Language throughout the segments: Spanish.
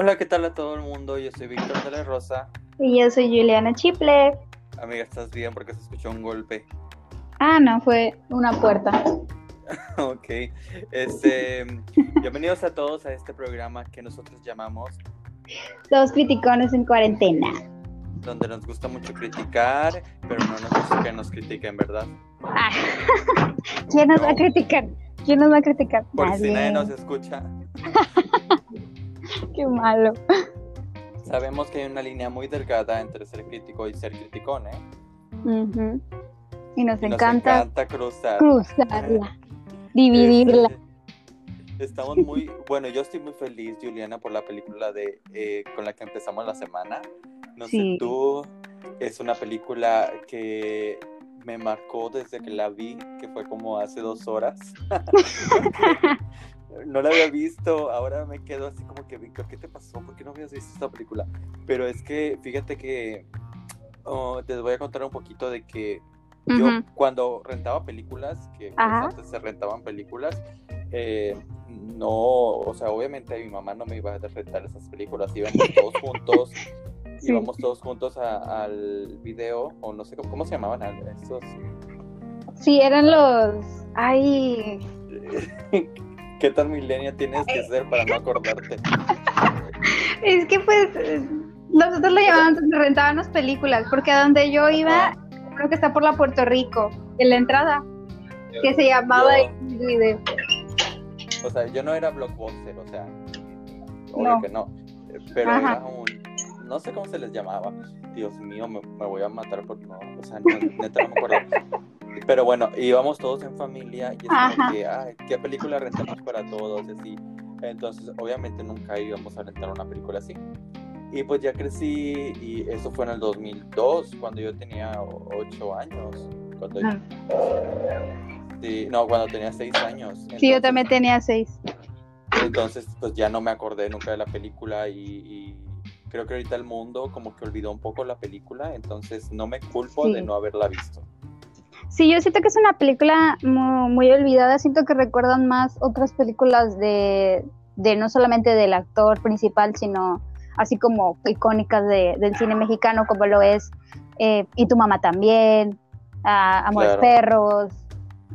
Hola, ¿qué tal a todo el mundo? Yo soy Víctor de la Rosa. Y yo soy Juliana Chiple. Amiga, ¿estás bien? Porque se escuchó un golpe. Ah, no, fue una puerta. ok. Este, bienvenidos a todos a este programa que nosotros llamamos Los criticones en cuarentena. Donde nos gusta mucho criticar, pero no nos gusta que nos critiquen, ¿verdad? Ah, ¿Quién nos va a criticar? ¿Quién nos va a criticar? Por si nadie nos escucha. Qué malo. Sabemos que hay una línea muy delgada entre ser crítico y ser criticón, ¿eh? Y nos, encanta, cruzar. cruzarla, dividirla. Este, estamos muy, bueno, yo estoy muy feliz, Juliana, por la película de eh, con la que empezamos la semana. No sé tú, es una película que me marcó desde que la vi, que fue como hace dos horas. no la había visto, ahora me quedo así como que, Víctor, ¿qué te pasó? ¿Por qué no habías visto esta película? Pero es que, fíjate que oh, te voy a contar un poquito de que yo cuando rentaba películas, que pues, antes se rentaban películas, eh, no, o sea, obviamente mi mamá no me iba a rentar esas películas, íbamos todos juntos, íbamos todos juntos al video, o no sé cómo, se llamaban esos. Sí, eran los, ay... ¿Qué tan milenia tienes que ser para no acordarte? es que pues nosotros lo llamábamos, rentábamos películas, porque a donde yo iba, creo que está por la Puerto Rico, en la entrada, que se llamaba video. O sea, yo no era blockbuster, o sea, obvio que no, pero era un, no sé cómo se les llamaba, Dios mío, me, voy a matar por no, o sea, neta no me acuerdo. Pero bueno, íbamos todos en familia y es como que, ay, ¿qué película rentamos para todos? Así. Entonces, obviamente nunca íbamos a rentar una película así. Y pues ya crecí y eso fue en el 2002, cuando yo tenía 8 años. Cuando ah. sí, no, cuando tenía 6 años. sí, yo también tenía 6. Entonces, pues ya no me acordé nunca de la película y, creo que ahorita el mundo como que olvidó un poco la película, entonces no me culpo de no haberla visto. Sí, yo siento que es una película muy, olvidada, siento que recuerdan más otras películas de, de, no solamente del actor principal, sino así como icónicas de, del cine mexicano, como lo es eh, Y tu mamá también, Amores Perros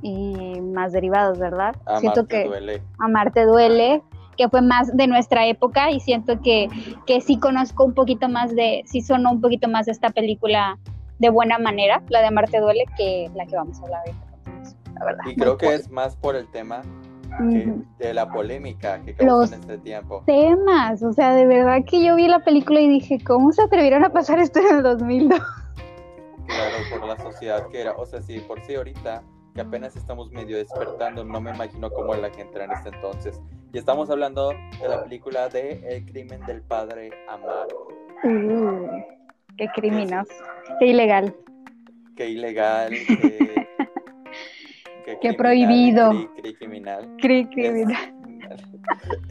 y más derivados, ¿verdad? Amarte siento que duele. Amarte duele, que fue más de nuestra época y siento que, que sí conozco un poquito más de, sí sonó un poquito más de esta película de buena manera, la de Marte Duele, que la que vamos a hablar ahorita. Y creo que es más por el tema de la polémica que causó en este tiempo. Temas, o sea, de verdad que yo vi la película y dije, ¿cómo se atrevieron a pasar esto en el 2002? Claro, por la sociedad que era, o sea, sí, por sí ahorita que apenas estamos medio despertando, no me imagino cómo era la gente en este entonces. Y estamos hablando de la película de El crimen del padre Amaro. Uh. Qué criminal, qué ilegal. Qué ilegal, qué, qué, prohibido. Qué criminal. Qué criminal.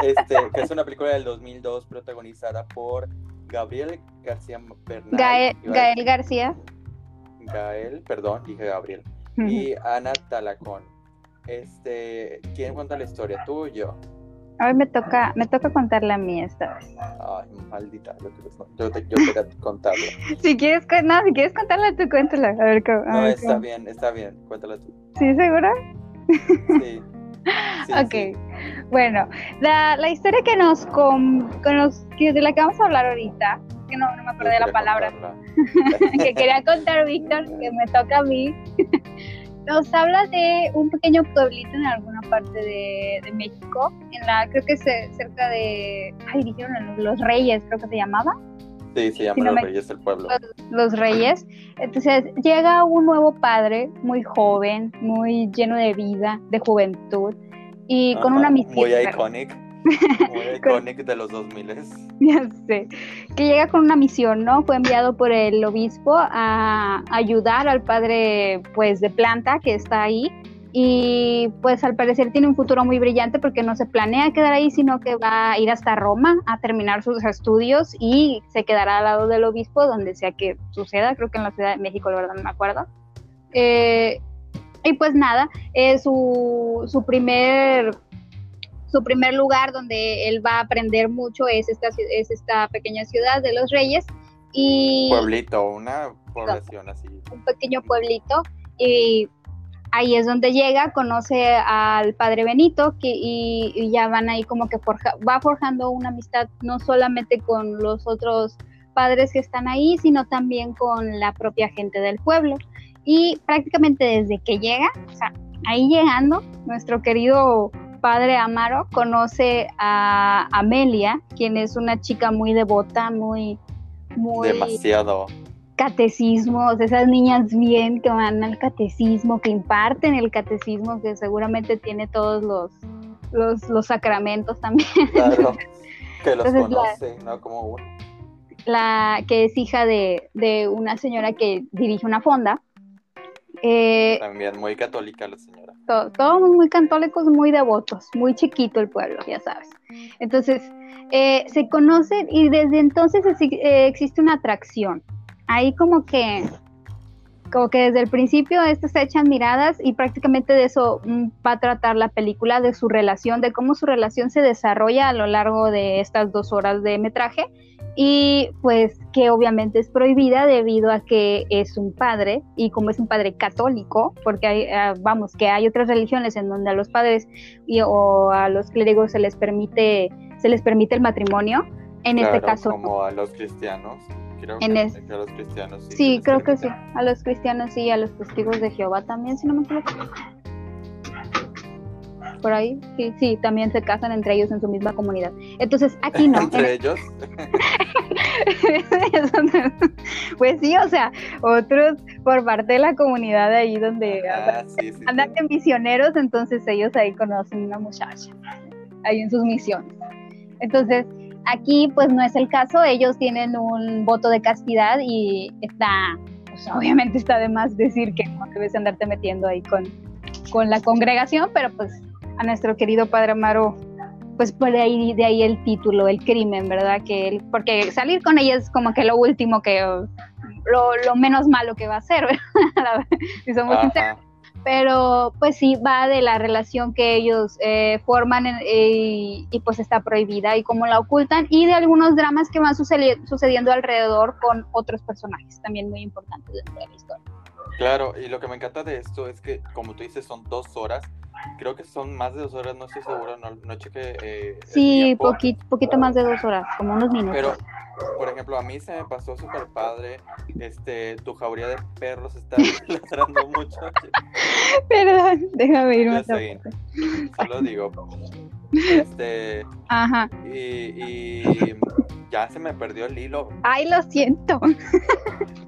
Este, que es una película del 2002 protagonizada por Gabriel García Bernal. Gael, Gael García. Gael, perdón, dije Gabriel. Y Ana Talacón. Este, ¿quién cuenta la historia? ¿Tú o yo? Hoy me toca, me toca contarla a mí esta vez. Ay, maldita, yo, te, yo quería contarla. si quieres, no, si quieres contarla tú, cuéntala. A ver, cómo, no, está bien, está bien, cuéntala tú. ¿Sí, segura? Sí. ok, bueno, la, la, historia que nos, con, que de la que vamos a hablar ahorita, que no, no me acuerdo de la palabra, que quería contar Víctor, que me toca a mí, nos habla de un pequeño pueblito en alguna parte de, México, en la, creo que es cerca de, ay, dijeron Los Reyes, creo que se llamaba. Sí, se llama Los Reyes el pueblo. Los, Reyes. Entonces llega un nuevo padre, muy joven, muy lleno de vida, de juventud, y con una misión. Muy icónico muy icónico de los 2000 Ya sé. Que llega con una misión, ¿no? Fue enviado por el obispo a ayudar al padre, pues, de planta que está ahí. Y pues al parecer tiene un futuro muy brillante porque no se planea quedar ahí, sino que va a ir hasta Roma a terminar sus estudios y se quedará al lado del obispo, donde sea que suceda, creo que en la Ciudad de México, la verdad no me acuerdo. Eh, y pues nada, es su, su primer su primer lugar donde él va a aprender mucho es esta, es esta pequeña ciudad de los Reyes. Y, pueblito, una población así. Un pequeño pueblito. Y ahí es donde llega, conoce al padre Benito que, y, ya van ahí como que forja, va forjando una amistad no solamente con los otros padres que están ahí, sino también con la propia gente del pueblo. Y prácticamente desde que llega, o sea, ahí llegando, nuestro querido padre Amaro conoce a Amelia, quien es una chica muy devota, muy, muy... Demasiado. Catecismo, esas niñas bien que van al catecismo, que imparten el catecismo, que seguramente tiene todos los, los, sacramentos también. Claro, que los conoce, ¿no? Como La que es hija de, de una señora que dirige una fonda eh, También muy católica la señora. Todos muy católicos, muy devotos, muy chiquito el pueblo, ya sabes. Entonces, eh, se conocen y desde entonces eh, existe una atracción. Ahí como que, como que desde el principio estas se echan miradas y prácticamente de eso mm, va a tratar la película, de su relación, de cómo su relación se desarrolla a lo largo de estas dos horas de metraje y pues que obviamente es prohibida debido a que es un padre y como es un padre católico, porque hay, ah, vamos, que hay otras religiones en donde a los padres o a los clérigos se les permite se les permite el matrimonio, en este caso como a los cristianos. Creo que, a los cristianos sí. Sí, creo que sí. A los cristianos sí, a los testigos de Jehová también, si no me equivoco por ahí, sí, sí, también se casan entre ellos en su misma comunidad. Entonces, aquí no. ¿Entre ellos? pues sí, o sea, otros por parte de la comunidad ahí donde andan, misioneros, entonces ellos ahí conocen una muchacha, ahí en sus misiones. Entonces, aquí pues no es el caso, ellos tienen un voto de castidad y está, pues obviamente está de más decir que no debes andarte metiendo ahí con, con la congregación, pero pues a nuestro querido Padre Amaro, pues por ahí, de ahí el título, el crimen, ¿verdad? Que él, porque salir con ella es como que lo último que, lo, menos malo que va a hacer, ¿verdad? si somos sinceros. Pero pues sí, va de la relación que ellos eh, forman y, pues está prohibida y cómo la ocultan y de algunos dramas que van sucediendo alrededor con otros personajes, también muy importantes dentro de la historia. Claro, y lo que me encanta de esto es que, como tú dices, son dos horas creo que son más de dos horas, no estoy seguro, no, no chequé. Eh, sí, poquito, poquito más de dos horas, como unos minutos. Pero, por ejemplo, a mí se me pasó súper padre, este, tu jauría de perros está ladrando mucho. Perdón, déjame ir más Solo digo. Este. Ajá. Y, y ya se me perdió el hilo. Ay, lo siento.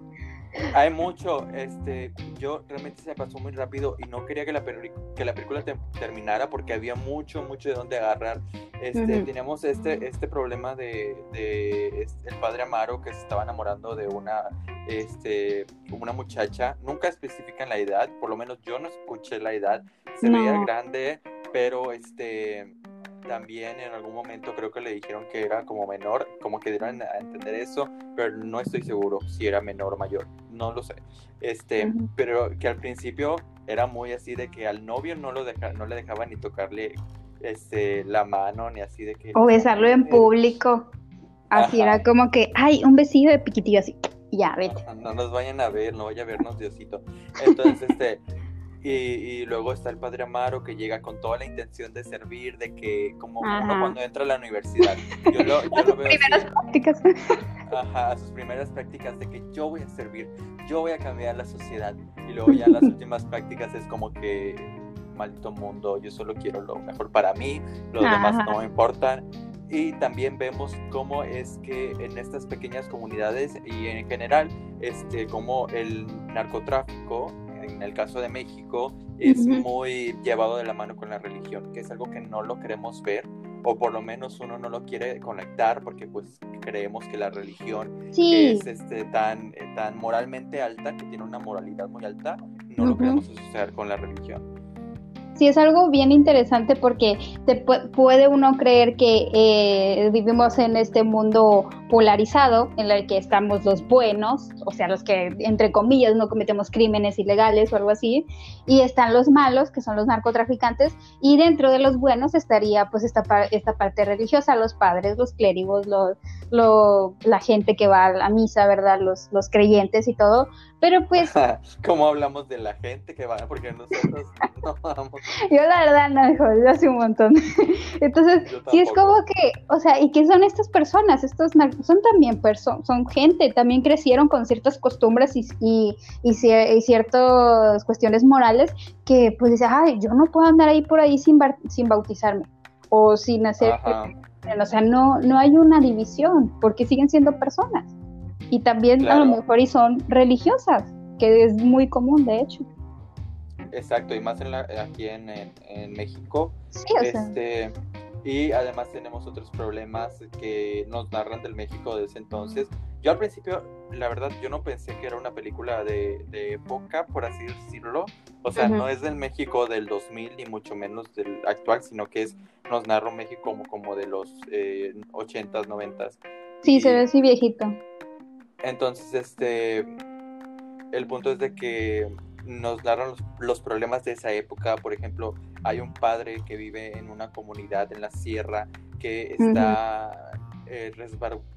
Hay mucho, este, yo realmente se pasó muy rápido y no quería que la, que la película terminara porque había mucho, mucho de dónde agarrar. Este, Teníamos este, este problema de, de el padre Amaro que se estaba enamorando de una, este, una muchacha, nunca especifican la edad, por lo menos yo no escuché la edad, se veía grande, pero este también en algún momento creo que le dijeron que era como menor, como que dieron a entender eso, pero no estoy seguro si era menor o mayor, no lo sé. Este, pero que al principio era muy así de que al novio no lo deja, no le dejaba ni tocarle este la mano ni así de que o besarlo en público. Así era como que, ay, un besito de piquitillo así. Ya, vete. No, no, nos vayan a ver, no vaya a vernos Diosito. Entonces, este, y, luego está el padre Amaro que llega con toda la intención de servir, de que como cuando entra a la universidad. Yo lo, yo lo veo primeras prácticas. Ajá, a sus primeras prácticas de que yo voy a servir, yo voy a cambiar la sociedad. Y luego ya las últimas prácticas es como que maldito mundo, yo solo quiero lo mejor para mí, los demás no me importan. Y también vemos cómo es que en estas pequeñas comunidades y en general, este, como el narcotráfico en el caso de México, es muy llevado de la mano con la religión, que es algo que no lo queremos ver, o por lo menos uno no lo quiere conectar porque pues creemos que la religión es este, tan, tan moralmente alta, que tiene una moralidad muy alta, no lo queremos asociar con la religión. Sí, es algo bien interesante porque te puede uno creer que eh, vivimos en este mundo polarizado en el que estamos los buenos, o sea, los que entre comillas no cometemos crímenes ilegales o algo así, y están los malos, que son los narcotraficantes, y dentro de los buenos estaría pues esta, esta parte religiosa, los padres, los clérigos, los, la gente que va a la misa, ¿verdad? Los, los creyentes y todo, pero pues... ¿Cómo hablamos de la gente que va? Porque nosotros no vamos. Yo la verdad no, hijo, yo hace un montón. Entonces, sí es como que, o sea, ¿y qué son estas personas? Estos son también personas, son gente, también crecieron con ciertas costumbres y, y, y, ciertas cuestiones morales que pues dice, ay, yo no puedo andar ahí por ahí sin, sin bautizarme o sin hacer... O sea, no, no hay una división porque siguen siendo personas. Y también a lo mejor y son religiosas, que es muy común, de hecho. Exacto, y más en la, aquí en, en, México. Sí, o este, Y además tenemos otros problemas que nos narran del México de ese entonces. Yo al principio, la verdad, yo no pensé que era una película de, de época, por así decirlo. O sea, no es del México del 2000 ni mucho menos del actual, sino que es nos narra un México como, como de los eh, 80s, 90s. Sí, se ve así viejito. Entonces, este, el punto es de que nos narran los, problemas de esa época. Por ejemplo, hay un padre que vive en una comunidad en la sierra que está eh,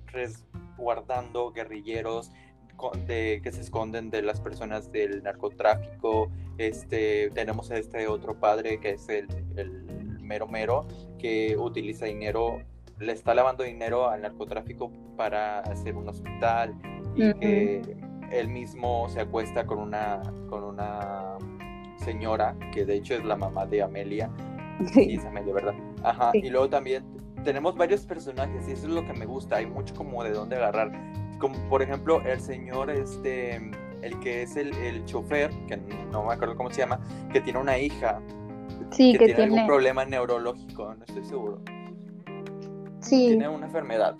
resguardando guerrilleros de, que se esconden de las personas del narcotráfico. Este, tenemos a este otro padre que es el, el mero mero que utiliza dinero le está lavando dinero al narcotráfico para hacer un hospital y que él mismo se acuesta con una, con una señora, que de hecho es la mamá de Amelia. Sí, es Amelia, ¿verdad? Ajá. Y luego también tenemos varios personajes y eso es lo que me gusta. Hay mucho como de dónde agarrar. Como por ejemplo el señor, este, el que es el, el chofer, que no me acuerdo cómo se llama, que tiene una hija. Sí, que, tiene, tiene algún problema neurológico, no estoy seguro. Sí. Tiene una enfermedad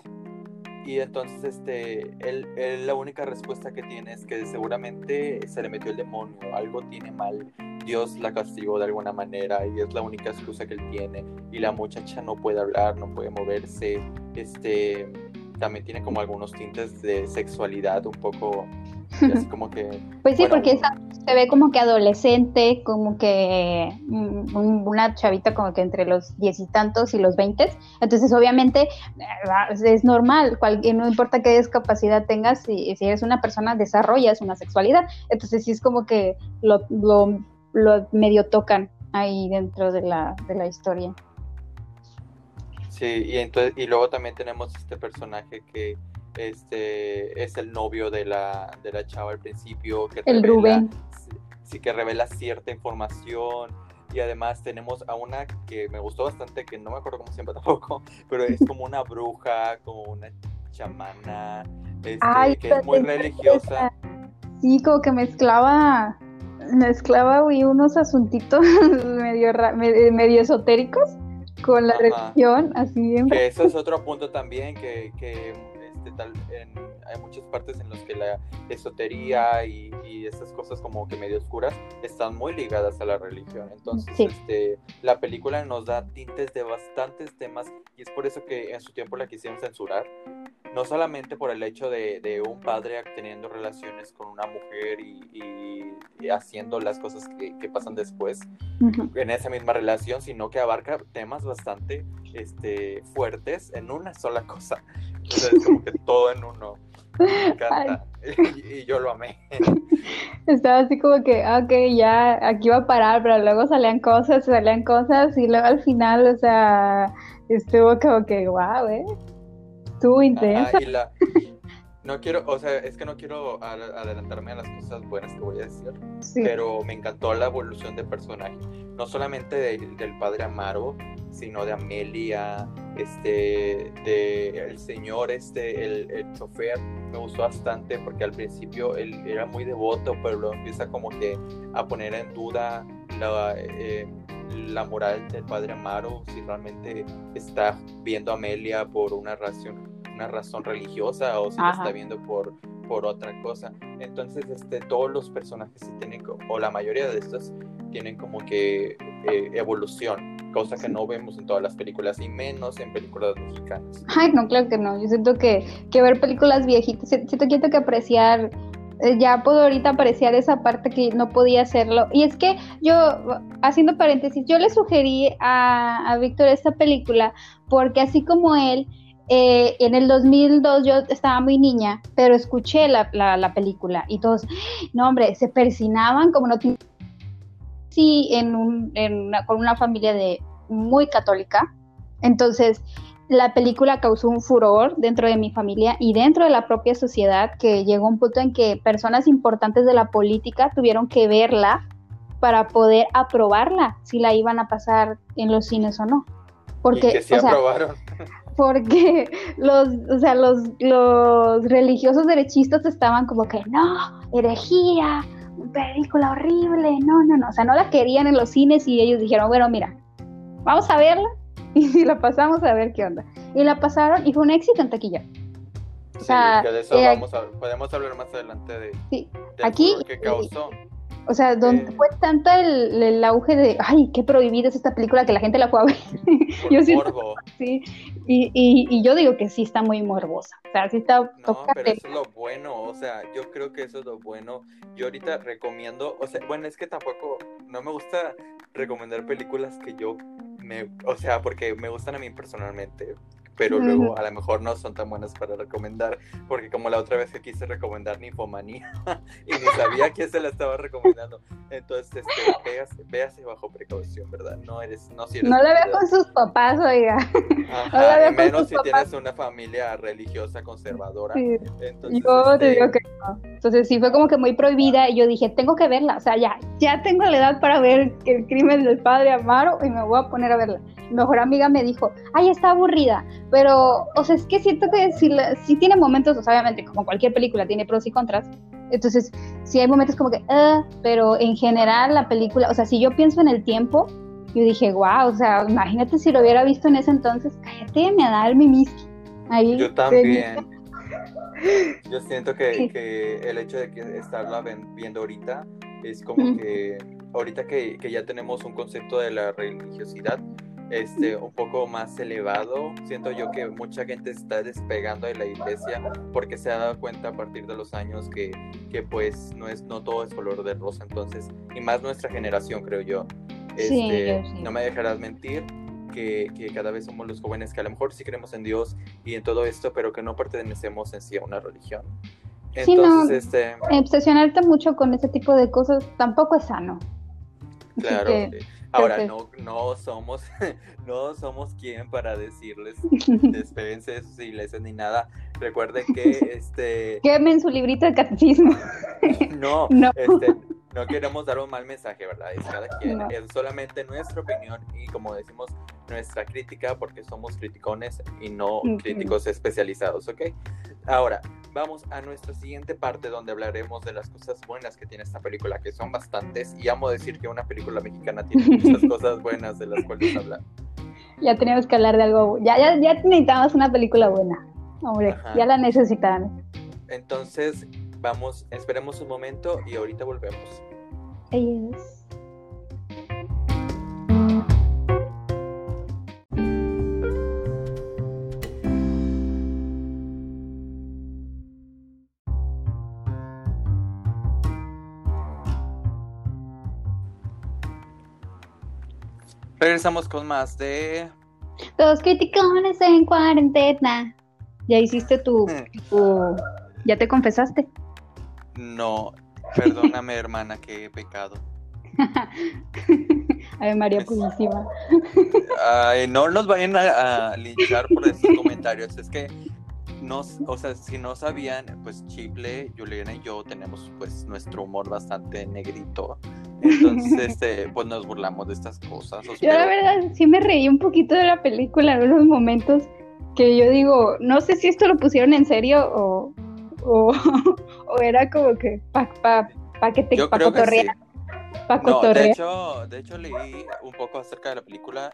y entonces este él, la única respuesta que tiene es que seguramente se le metió el demonio, algo tiene mal, Dios la castigó de alguna manera y es la única excusa que él tiene y la muchacha no puede hablar, no puede moverse, este también tiene como algunos tintes de sexualidad un poco así como que pues sí porque se ve como que adolescente como que mm, una chavita como que entre los diez y tantos y los veinte. Entonces obviamente eh, es normal no importa qué discapacidad tengas si, si eres una persona desarrollas una sexualidad. Entonces sí es como que lo, lo, lo medio tocan ahí dentro de la, de la historia. Sí, y entonces y luego también tenemos este personaje que este es el novio de la, de la chava al principio que el Rubén. Sí que revela cierta información. Y además tenemos a una que me gustó bastante que no me acuerdo cómo se llama tampoco pero es como una bruja como una chamana este, que es muy religiosa. sí como que mezclaba mezclaba unos asuntitos medio, medio esotéricos con la religión, así bien. Que eso es otro punto también, que, que este, tal, hay muchas partes en las que la esotería y, y estas cosas como que medio oscuras están muy ligadas a la religión. Entonces, este, la película nos da tintes de bastantes temas y es por eso que en su tiempo la quisieron censurar. No solamente por el hecho de, de un padre teniendo relaciones con una mujer y, y, haciendo las cosas que, que pasan después en esa misma relación, sino que abarca temas bastante este, fuertes en una sola cosa. Entonces, como que todo en uno. Me encanta. Y, yo lo amé. Estaba así como que, ah, ok, ya aquí va a parar, pero luego salían cosas, salían cosas, y luego al final, o sea, estuvo como que, wow, ¿eh? Estuvo intenso. No quiero, o sea, es que no quiero adelantarme a las cosas buenas que voy a decir, pero me encantó la evolución de personaje, no solamente del padre Amaro, sino de Amelia, este, de el señor, este, el, el chofer, me gustó bastante porque al principio él era muy devoto, pero luego empieza como que a poner en duda la, eh, la moral del padre Amaro, si realmente está viendo a Amelia por una razón, una razón religiosa o si la está viendo por, por otra cosa. Entonces, este, todos los personajes tienen, o la mayoría de estos, tienen como que eh, evolución cosa que no vemos en todas las películas y menos en películas mexicanas. Ay, no, claro que no. Yo siento que, que ver películas viejitas, siento que tengo que apreciar eh, ya puedo ahorita apreciar esa parte que no podía hacerlo. Y es que yo, haciendo paréntesis, yo le sugerí a, a Víctor esta película porque así como él, eh, en el 2002 yo estaba muy niña, pero escuché la, la, película y todos, no hombre, se persinaban como no sí en un, en con una familia de muy católica. Entonces, la película causó un furor dentro de mi familia y dentro de la propia sociedad que llegó un punto en que personas importantes de la política tuvieron que verla para poder aprobarla si la iban a pasar en los cines o no. Porque, que sí aprobaron. Porque los, o sea, los, los religiosos derechistas estaban como que no, herejía, película horrible, no, no, no, o sea, no la querían en los cines y ellos dijeron, bueno, mira, vamos a verla y la pasamos a ver qué onda. Y la pasaron y fue un éxito en taquilla. O sea, de eso eh, vamos a, podemos hablar más adelante de, sí, aquí, que causó. O sea, donde fue tanto el, auge de, ay, qué prohibida es esta película que la gente la fue a ver. yo morbo. Sí, y, y, y, yo digo que sí está muy morbosa. O sea, sí está... No, pero eso es lo bueno, o sea, yo creo que eso es lo bueno. Yo ahorita recomiendo, o sea, bueno, es que tampoco, no me gusta recomendar películas que yo me, o sea, porque me gustan a mí personalmente, pero luego a lo mejor no son tan buenas para recomendar, porque como la otra vez que quise recomendar Ninfomanía y ni sabía quién se la estaba recomendando, entonces este, véase, bajo precaución, ¿verdad? No eres, no si No la veo con sus papás, oiga. Ajá, menos si tienes una familia religiosa conservadora. Entonces, yo te este digo que no. Entonces sí fue como que muy prohibida y yo dije, tengo que verla, o sea, ya, ya tengo la edad para ver el crimen del padre Amaro y me voy a poner a verla. Mi mejor amiga me dijo, ay, está aburrida, pero, o sea, es que siento que si, tiene momentos, obviamente, como cualquier película, tiene pros y contras. Entonces, sí hay momentos como que, uh, pero en general la película, o sea, si yo pienso en el tiempo, yo dije, wow, o sea, imagínate si lo hubiera visto en ese entonces, cállate, me da el mimiski. Ahí, yo también. Yo siento que, que, el hecho de que estarla viendo ahorita es como que ahorita que, que, ya tenemos un concepto de la religiosidad, este, un poco más elevado. Siento yo que mucha gente está despegando de la iglesia porque se ha dado cuenta a partir de los años que, que pues no, es, no todo es color de rosa. Entonces, y más nuestra generación, creo yo. Este, No me dejarás mentir. Que, que, cada vez somos los jóvenes que a lo mejor sí creemos en Dios y en todo esto, pero que no pertenecemos en sí a una religión. Entonces, este... obsesionarte mucho con ese tipo de cosas tampoco es sano. Claro. Ahora, no, no somos, no somos quien para decirles despeguense de sus iglesias ni nada. Recuerden que este. Quemen su librito de catecismo. no, no. Este, no queremos dar un mal mensaje, ¿verdad? Es cada quien, es solamente nuestra opinión y como decimos, nuestra crítica porque somos criticones y no críticos especializados, ¿ok? Ahora, vamos a nuestra siguiente parte donde hablaremos de las cosas buenas que tiene esta película, que son bastantes, y amo decir que una película mexicana tiene muchas cosas buenas de las cuales hablar. Ya tenemos que hablar de algo, ya, ya, ya necesitamos una película buena, hombre, ya la necesitamos. Entonces, vamos, esperemos un momento y ahorita volvemos. Yes. Regresamos con más de. Dos criticones en cuarentena. ¿Ya hiciste tu, tu. ¿Ya te confesaste? No, Perdóname, hermana, que he pecado. Ay, María Purísima. Ay, no nos vayan a, linchar por esos comentarios. Es que, no, o sea, si no sabían, pues Chiple, Juliana y yo tenemos pues nuestro humor bastante negrito. Entonces, este, pues nos burlamos de estas cosas. Yo la verdad sí me reí un poquito de la película en unos momentos que yo digo, no sé si esto lo pusieron en serio o, o, o era como que para pa, pa que te que sí. No, de hecho, de hecho leí un poco acerca de la película,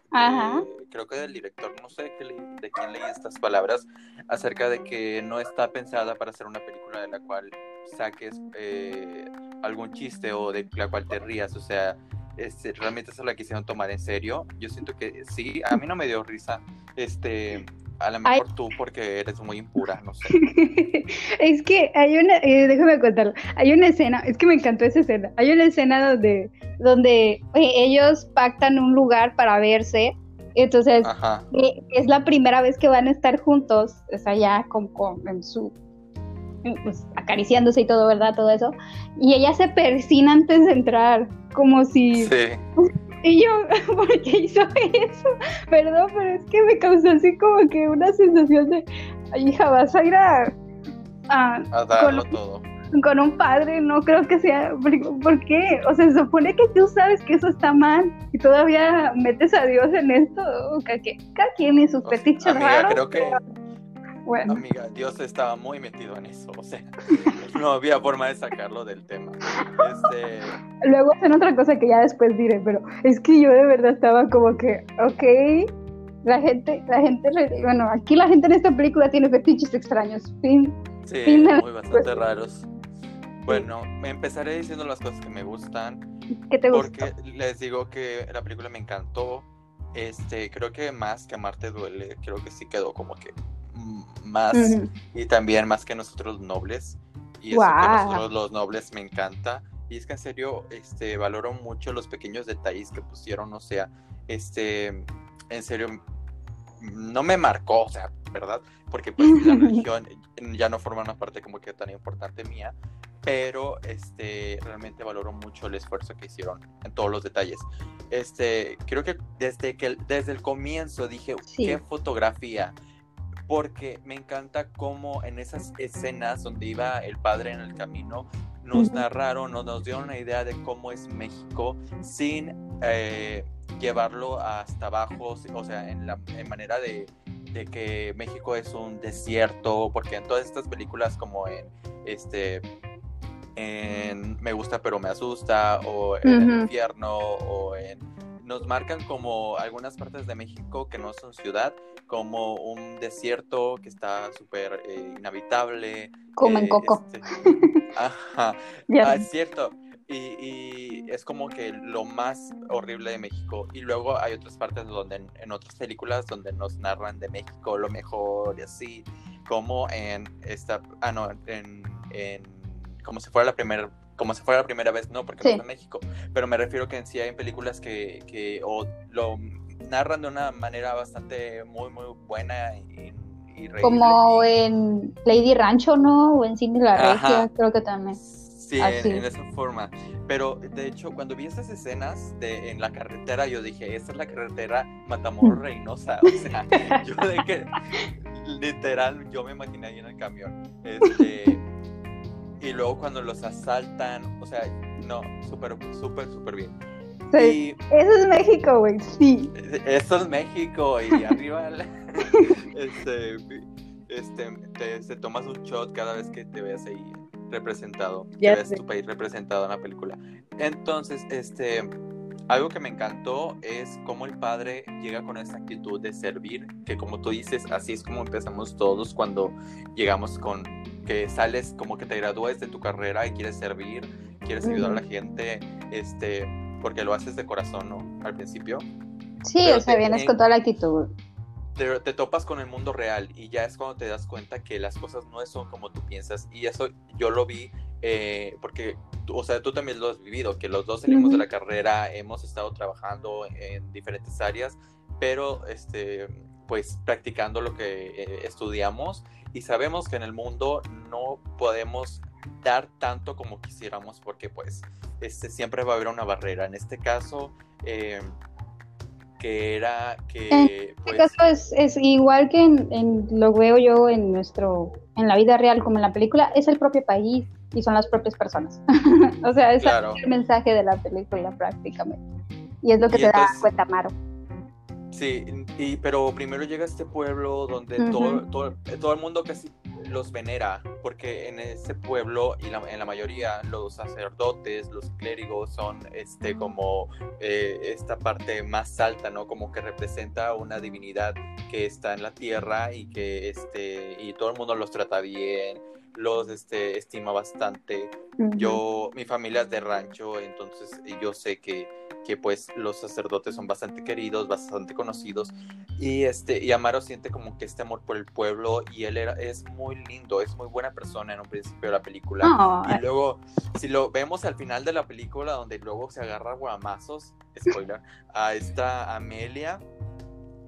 creo que del director, no sé de quién leí estas palabras, acerca de que no está pensada para ser una película de la cual saques eh, algún chiste o de la cual te rías, o sea, este, realmente se la quisieron tomar en serio. Yo siento que sí, a mí no me dio risa. Este, a lo mejor tú porque eres muy impura, no sé. es que hay una, eh, déjame contarlo, hay una escena, es que me encantó esa escena, hay una escena donde, donde eh, ellos pactan un lugar para verse, entonces eh, es la primera vez que van a estar juntos, es allá con, con en su pues, acariciándose y todo, ¿verdad? Todo eso. Y ella se persina antes de entrar, como si... Sí. Y yo, ¿por qué hizo eso? Perdón, pero es que me causó así como que una sensación de, hija, vas a ir a... A, darlo todo. Con un padre, no creo que sea... ¿Por qué? O sea, se supone que tú sabes que eso está mal y todavía metes a Dios en esto. Cada, cada quien y sus raros. creo que... Amiga, Dios estaba muy metido en eso, o sea, no había forma de sacarlo del tema. Este... Luego hacen otra cosa que ya después diré, pero es que yo de verdad estaba como que, ok, la gente, la gente, bueno, aquí la gente en esta película tiene fetiches extraños, fin. Sí, muy bastante raros. Bueno, me empezaré diciendo las cosas que me gustan. ¿Qué te gusta? Porque les digo que la película me encantó. Este, creo que más que Amarte duele, creo que sí quedó como que más y también más que nosotros nobles. Y eso que nosotros los nobles me encanta. Y es que en serio, este, valoro mucho los pequeños detalles que pusieron, o sea, este, en serio, no me marcó, o sea, ¿verdad? Porque pues la religión ya no forma una parte como que tan importante mía, pero este, realmente valoro mucho el esfuerzo que hicieron en todos los detalles. Este, creo que desde que desde el comienzo dije, qué fotografía, porque me encanta cómo en esas escenas donde iba el padre en el camino, nos narraron o nos dieron una idea de cómo es México sin eh, llevarlo hasta abajo, o sea, en la manera de, que México es un desierto, porque en todas estas películas como en este en Me gusta pero me asusta o en el infierno o en nos marcan como algunas partes de México que no son ciudad, como un desierto que está súper eh, inhabitable. Como en Coco. Este, ajá, ah, es cierto. Y, es como que lo más horrible de México. Y luego hay otras partes donde en, otras películas donde nos narran de México lo mejor y así, como en esta, ah no, en, en como si fuera la primera como si fuera la primera vez, no, porque no es en México, pero me refiero que en sí hay películas que, que o lo narran de una manera bastante muy, muy buena y, y Como en Lady Rancho, ¿no? O en Cine La Regia, creo que también. Sí, en, esa forma. Pero de hecho, cuando vi esas escenas de, en la carretera, yo dije, esta es la carretera Matamoros Reynosa. O sea, yo de que literal, yo me imaginé ahí en el camión. Este, y luego cuando los asaltan, o sea, no, súper, súper, súper bien. Sí, eso es México, güey, sí. Eso es México y arriba este, este, te, tomas un shot cada vez que te veas ahí representado, que ves tu país representado en la película. Entonces, este, algo que me encantó es cómo el padre llega con esa actitud de servir, que como tú dices, así es como empezamos todos cuando llegamos con que sales como que te gradúes de tu carrera y quieres servir, quieres ayudar a la gente, este, porque lo haces de corazón, ¿no? Al principio. Sí, o sea, vienes con toda la actitud. Te, te, topas con el mundo real y ya es cuando te das cuenta que las cosas no son como tú piensas. Y eso yo lo vi eh, porque, o sea, tú también lo has vivido, que los dos salimos de la carrera, hemos estado trabajando en diferentes áreas, pero este, pues practicando lo que eh, estudiamos y sabemos que en el mundo no podemos dar tanto como quisiéramos porque pues este, siempre va a haber una barrera. En este caso, eh, que era que... En este pues caso es, es, igual que en, lo veo yo en nuestro, en la vida real como en la película, es el propio país y son las propias personas. o sea, es el mensaje de la película prácticamente. Y es lo que te da cuenta Maro. Sí, y, pero primero llega a este pueblo donde todo, todo, todo, el mundo casi los venera, porque en ese pueblo y en la mayoría los sacerdotes, los clérigos son este como eh, esta parte más alta, ¿no? Como que representa una divinidad que está en la tierra y que este y todo el mundo los trata bien, los este, estima bastante. Yo, mi familia es de rancho, entonces yo sé que, que pues los sacerdotes son bastante queridos, bastante conocidos y este y Amaro siente como que este amor por el pueblo y él era es muy lindo, es muy buena persona en un principio de la película y luego si lo vemos al final de la película donde luego se agarra guamazos, spoiler, a esta Amelia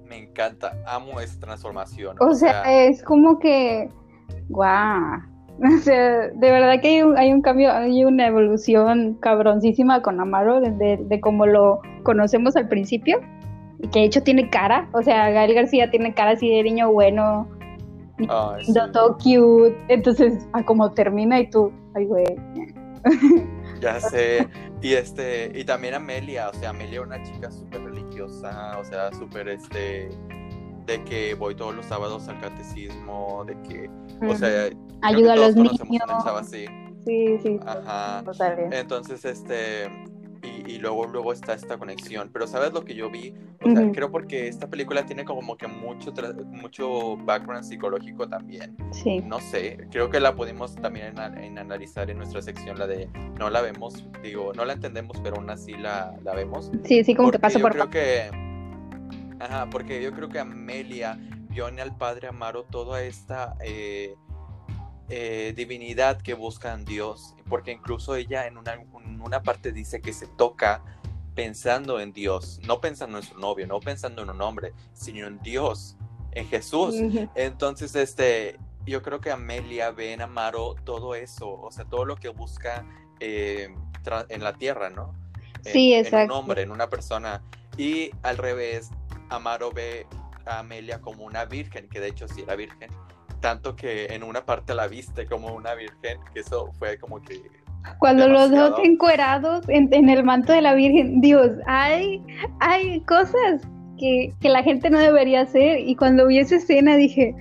me encanta, amo esa transformación. O, sea, es como que guau. O sea, de verdad que hay un, hay un cambio, hay una evolución cabroncísima con Amaro, de, de, como lo conocemos al principio, y que de hecho tiene cara, o sea, Gael García tiene cara así de niño bueno, todo cute, entonces, a como termina y tú, ay güey. Ya sé, y este, y también Amelia, o sea, Amelia una chica súper religiosa, o sea, súper este, de que voy todos los sábados al catecismo, de que, o sea, ayuda a los niños. Sí, sí. Ajá. Entonces, este, y, luego, luego está esta conexión. Pero ¿sabes lo que yo vi? O sea, creo porque esta película tiene como que mucho, mucho background psicológico también. Sí. No sé, creo que la pudimos también en, analizar en nuestra sección, la de no la vemos, digo, no la entendemos, pero aún así la, la vemos. Sí, sí, como que pasa por... Creo que Ajá, porque yo creo que Amelia vio en el Padre Amaro toda esta eh, eh, divinidad que busca en Dios, porque incluso ella en una, en una parte dice que se toca pensando en Dios, no pensando en su novio, no pensando en un hombre, sino en Dios, en Jesús. Entonces, este, yo creo que Amelia ve en Amaro todo eso, o sea, todo lo que busca eh, en la tierra, ¿no? sí, exacto. En un hombre, en una persona. Y al revés, Amaro ve a Amelia como una virgen, que de hecho sí era virgen, tanto que en una parte la viste como una virgen, que eso fue como que... Cuando los dos encuerados en, el manto de la Virgen, Dios, hay, hay cosas que, la gente no debería hacer y cuando vi esa escena dije,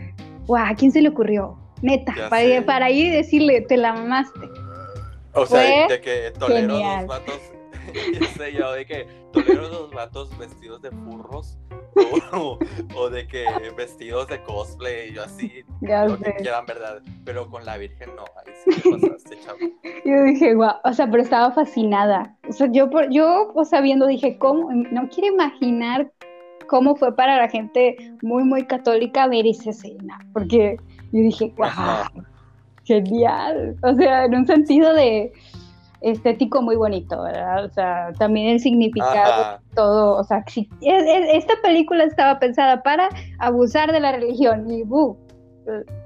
guau, ¿a quién se le ocurrió? Neta, para, para, ir y decirle, te la mamaste. O sea, de que tolero los vatos, sé yo, de que tolero los vatos vestidos de furros o, de que vestidos de cosplay, yo así, lo que quieran, ¿verdad? Pero con la Virgen no, ahí sí pasaste, chavo. Yo dije, guau, o sea, pero estaba fascinada. O sea, yo, yo, o sea, viendo, dije, ¿cómo? No quiero imaginar cómo fue para la gente muy, muy católica ver esa escena, porque yo dije, guau, genial. O sea, en un sentido de estético muy bonito, ¿verdad? O sea, también el significado, todo, o sea, si, esta película estaba pensada para abusar de la religión y ¡bu!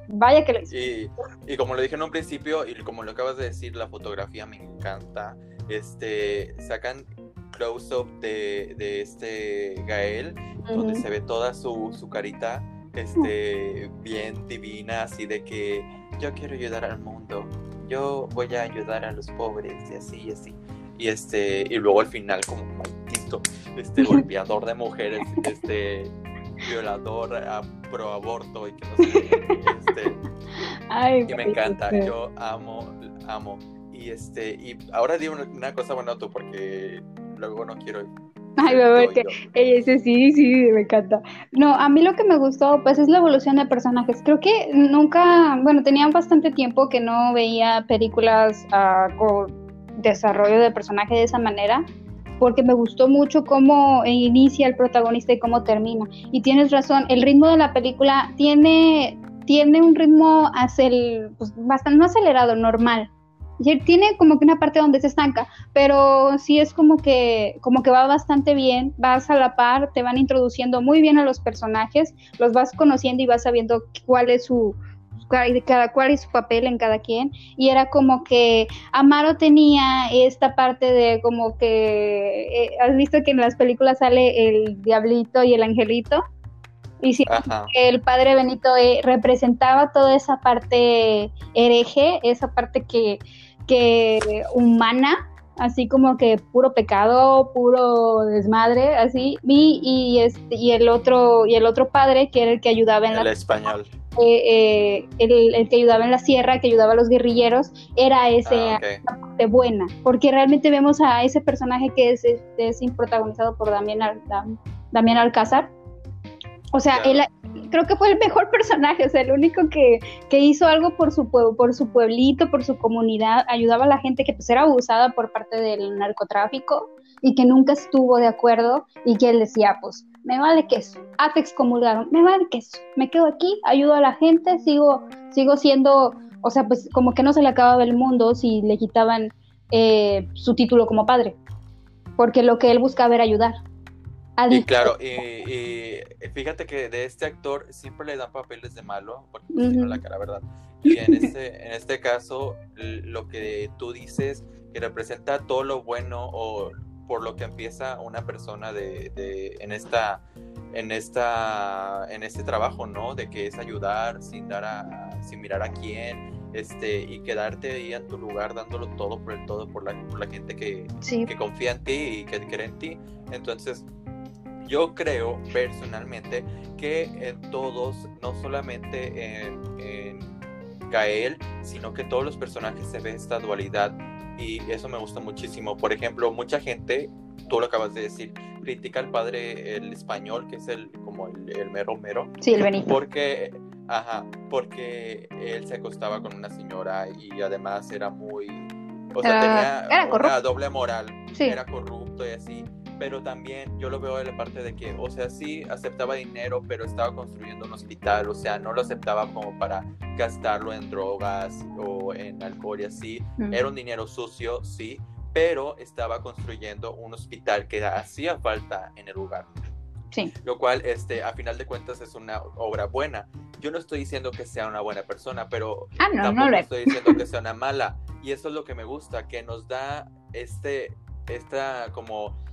vaya que lo hizo. Y, como lo dije en un principio y como lo acabas de decir, la fotografía me encanta. Este, sacan close-up de, de, este Gael, donde se ve toda su, su carita este, bien divina, así de que yo quiero ayudar al mundo yo voy a ayudar a los pobres y así y así. Y este, y luego al final como maldito, este golpeador de mujeres, este violador a, pro aborto y que no sé, este, Ay, y me encanta, yo amo, amo. Y este, y ahora digo una, cosa buena tú porque luego no quiero Ay, que ese sí, sí, me encanta. No, a mí lo que me gustó, pues, es la evolución de personajes. Creo que nunca, bueno, tenía bastante tiempo que no veía películas uh, con desarrollo de personaje de esa manera, porque me gustó mucho cómo inicia el protagonista y cómo termina. Y tienes razón, el ritmo de la película tiene, tiene un ritmo pues, bastante más acelerado, normal tiene como que una parte donde se estanca, pero sí es como que, como que va bastante bien, vas a la par, te van introduciendo muy bien a los personajes, los vas conociendo y vas sabiendo cuál es su, cada cuál es su papel en cada quien. Y era como que Amaro tenía esta parte de como que eh, has visto que en las películas sale el diablito y el angelito y sí, el padre Benito eh, representaba toda esa parte hereje, esa parte que que humana, así como que puro pecado, puro desmadre, así, y, y, este, y el otro, y el otro padre, que era el que ayudaba en el español. Eh, eh, el, que ayudaba en la sierra, que ayudaba a los guerrilleros, era ese ah, parte buena, porque realmente vemos a ese personaje que es, es, protagonizado por Damián, Damián Alcázar. O sea, él creo que fue el mejor personaje, o sea, el único que, hizo algo por su, por su pueblito, por su comunidad, ayudaba a la gente que pues era abusada por parte del narcotráfico y que nunca estuvo de acuerdo y que él decía, pues, me vale queso, ah, te excomulgaron, me vale queso, me quedo aquí, ayudo a la gente, sigo, sigo siendo, o sea, pues como que no se le acababa el mundo si le quitaban eh, su título como padre, porque lo que él buscaba era ayudar. Y claro, y, fíjate que de este actor siempre le dan papeles de malo, porque pues, tiene la cara, ¿verdad? Y en este, en este caso, lo que tú dices, que representa todo lo bueno o por lo que empieza una persona de, de, en esta en esta en este trabajo no de que es ayudar sin dar a sin mirar a quién este y quedarte ahí en tu lugar dándolo todo por el todo por la, por la gente que, que confía en ti y que cree en ti. Entonces yo creo personalmente que en todos, no solamente en, en Gael, sino que todos los personajes se ve esta dualidad y eso me gusta muchísimo. Por ejemplo, mucha gente, tú lo acabas de decir, critica al padre el español, que es el como el, mero mero. Sí, el Benito. Porque, ajá, porque él se acostaba con una señora y además era muy, o sea, tenía una doble moral, era corrupto y así pero también yo lo veo de la parte de que, o sea, sí aceptaba dinero, pero estaba construyendo un hospital, o sea, no lo aceptaba como para gastarlo en drogas o en alcohol y así. Era un dinero sucio, sí, pero estaba construyendo un hospital que hacía falta en el lugar. Sí. Lo cual, este, a final de cuentas, es una obra buena. Yo no estoy diciendo que sea una buena persona, pero ah, no, tampoco estoy diciendo que sea una mala. Y eso es lo que me gusta, que nos da este, esta como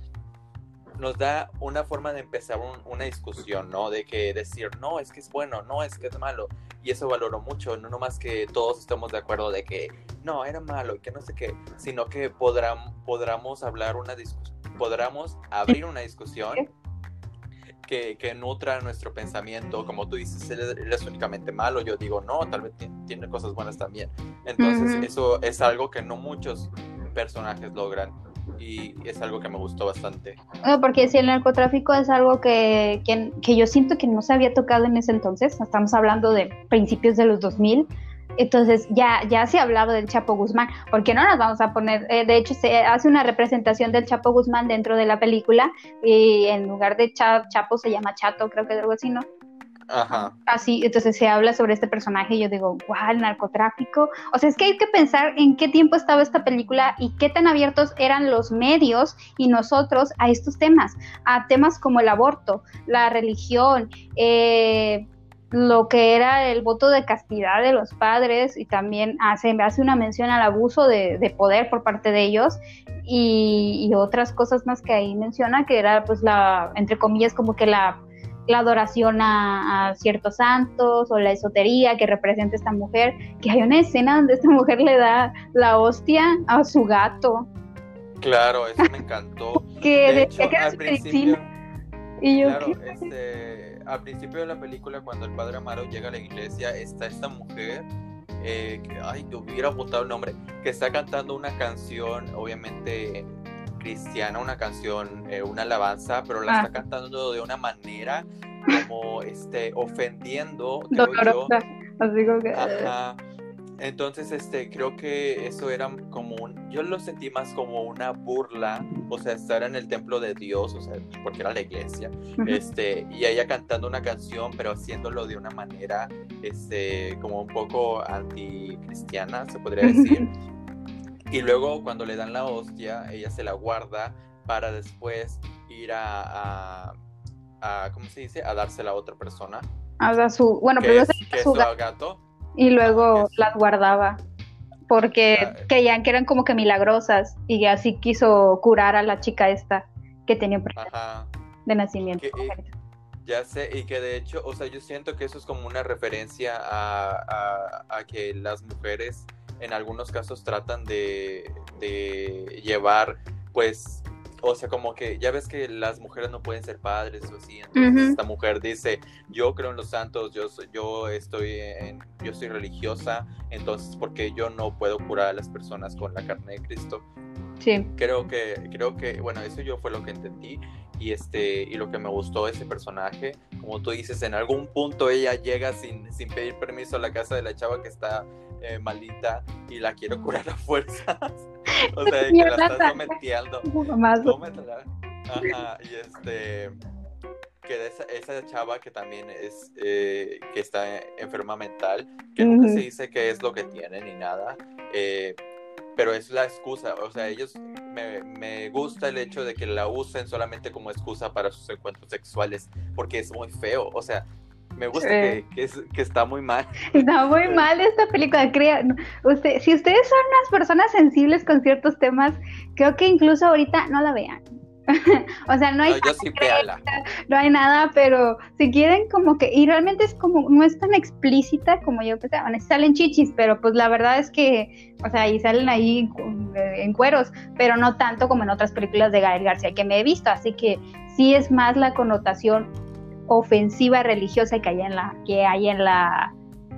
nos da una forma de empezar una discusión, ¿no? De que decir, no, es que es bueno, no, es que es malo. Y eso valoro mucho, no nomás que todos estemos de acuerdo de que no, era malo y que no sé qué, sino que podrán, podamos hablar una discusión, podamos abrir una discusión que, que, nutra nuestro pensamiento. Como tú dices, él, es únicamente malo, yo digo, no, tal vez tiene cosas buenas también. Entonces, eso es algo que no muchos personajes logran y es algo que me gustó bastante. porque si el narcotráfico es algo que, que, yo siento que no se había tocado en ese entonces, estamos hablando de principios de los 2000, entonces ya, ya se ha hablado del Chapo Guzmán, porque no nos vamos a poner, eh, de hecho se hace una representación del Chapo Guzmán dentro de la película y en lugar de Chapo se llama Chato, creo que algo así, ¿no? Ajá. Así, entonces se habla sobre este personaje y yo digo, wow, el narcotráfico. O sea, es que hay que pensar en qué tiempo estaba esta película y qué tan abiertos eran los medios y nosotros a estos temas, a temas como el aborto, la religión, eh, lo que era el voto de castidad de los padres y también hace, hace una mención al abuso de, poder por parte de ellos y, y, otras cosas más que ahí menciona que era pues la, entre comillas, como que la la adoración a, ciertos santos o la esotería que representa esta mujer, que hay una escena donde esta mujer le da la hostia a su gato. Claro, eso me encantó. que de hecho, al principio, y yo, claro, este, al principio de la película, cuando el padre Amaro llega a la iglesia, está esta mujer eh, que, ay, yo hubiera apuntado el nombre, que está cantando una canción, obviamente cristiana, una canción, eh, una alabanza, pero la está ah. cantando de una manera como este ofendiendo creo que... Entonces, este, creo que eso era como un, yo lo sentí más como una burla, o sea, estar en el templo de Dios, o sea, porque era la iglesia, este, y ella cantando una canción, pero haciéndolo de una manera, este, como un poco anticristiana, se podría decir. Y luego cuando le dan la hostia, ella se la guarda para después ir a, a, ¿cómo se dice? A dársela a otra persona. A su, bueno, pero es, su, gato. Y luego las guardaba porque ah, eh. creían que eran como que milagrosas y así quiso curar a la chica esta que tenía de nacimiento. ya sé, y que de hecho, o sea, yo siento que eso es como una referencia a, a que las mujeres en algunos casos tratan de, llevar, pues, o sea, como que ya ves que las mujeres no pueden ser padres o así, entonces esta mujer dice, yo creo en los santos, yo, yo, estoy en, yo soy religiosa, entonces, porque yo no puedo curar a las personas con la carne de Cristo? Sí. Creo que, creo que, bueno, eso yo fue lo que entendí y este, y lo que me gustó de ese personaje, como tú dices, en algún punto ella llega sin, sin pedir permiso a la casa de la chava que está eh, malita y la quiere curar a fuerzas. o sea, que la está sometiendo. Ajá, y este que esa, esa, chava que también es eh, que está enferma mental, que nunca se dice qué es lo que tiene ni nada, eh, pero es la excusa, o sea, ellos me, me, gusta el hecho de que la usen solamente como excusa para sus encuentros sexuales, porque es muy feo, o sea, me gusta que, que, que, está muy mal. Está muy mal esta película. Crea, usted, si ustedes son unas personas sensibles con ciertos temas, creo que incluso ahorita no la vean. o sea, no hay, no, hay nada, pero si quieren como que, y realmente es como, no es tan explícita como yo pensaba, salen chichis, pero pues la verdad es que, o sea, y salen ahí en cueros, pero no tanto como en otras películas de Gael García que me he visto, así que sí es más la connotación ofensiva religiosa que hay en la, que hay en la,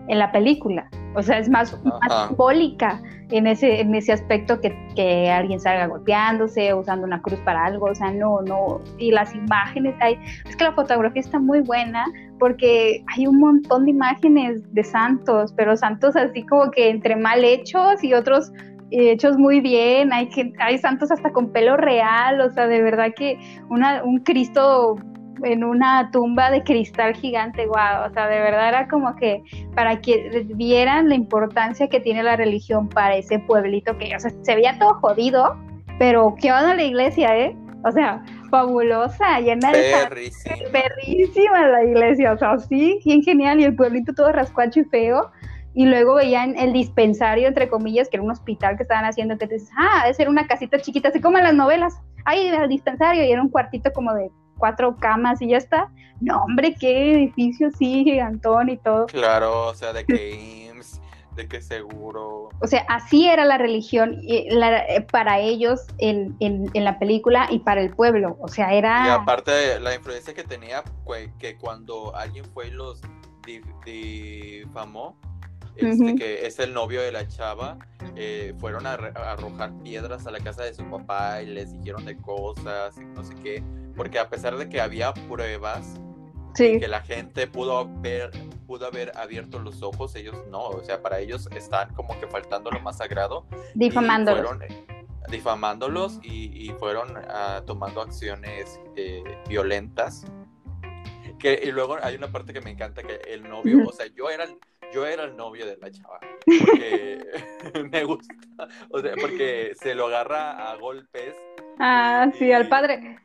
en la película. O sea, es más, más simbólica en ese, en ese aspecto que, que, alguien salga golpeándose, usando una cruz para algo, o sea, no, no, y las imágenes, hay, es que la fotografía está muy buena porque hay un montón de imágenes de santos, pero santos así como que entre mal hechos y otros hechos muy bien, hay, hay santos hasta con pelo real, o sea, de verdad que una, un Cristo en una tumba de cristal gigante, wow, o sea, de verdad era como que para que vieran la importancia que tiene la religión para ese pueblito que, o sea, se veía todo jodido, pero qué onda la iglesia, ¿eh? O sea, fabulosa, llena de... Perrísima. Perrísima la iglesia, o sea, sí, bien genial, y el pueblito todo rascuacho y feo, y luego veían el dispensario, entre comillas, que era un hospital que estaban haciendo, que dices, ah, debe ser una casita chiquita, así como en las novelas, ahí el dispensario, y era un cuartito como de cuatro camas y ya está. No, hombre, qué edificio, sí, gigantón y todo. Claro, o sea, de que de que seguro. O sea, así era la religión para ellos en, la película y para el pueblo. O sea, era. Y aparte, la influencia que tenía, fue que cuando alguien fue y los difamó, este, que es el novio de la chava, eh, fueron a, arrojar piedras a la casa de su papá y les dijeron de cosas y no sé qué porque a pesar de que había pruebas que la gente pudo ver pudo haber abierto los ojos, ellos no, o sea, para ellos están como que faltando lo más sagrado. Difamándolos. difamándolos y, fueron ah, tomando acciones eh, violentas. Que, y luego hay una parte que me encanta, que el novio, o sea, yo era, yo era el novio de la chava, porque me gusta, o sea, porque se lo agarra a golpes. Ah, sí, al padre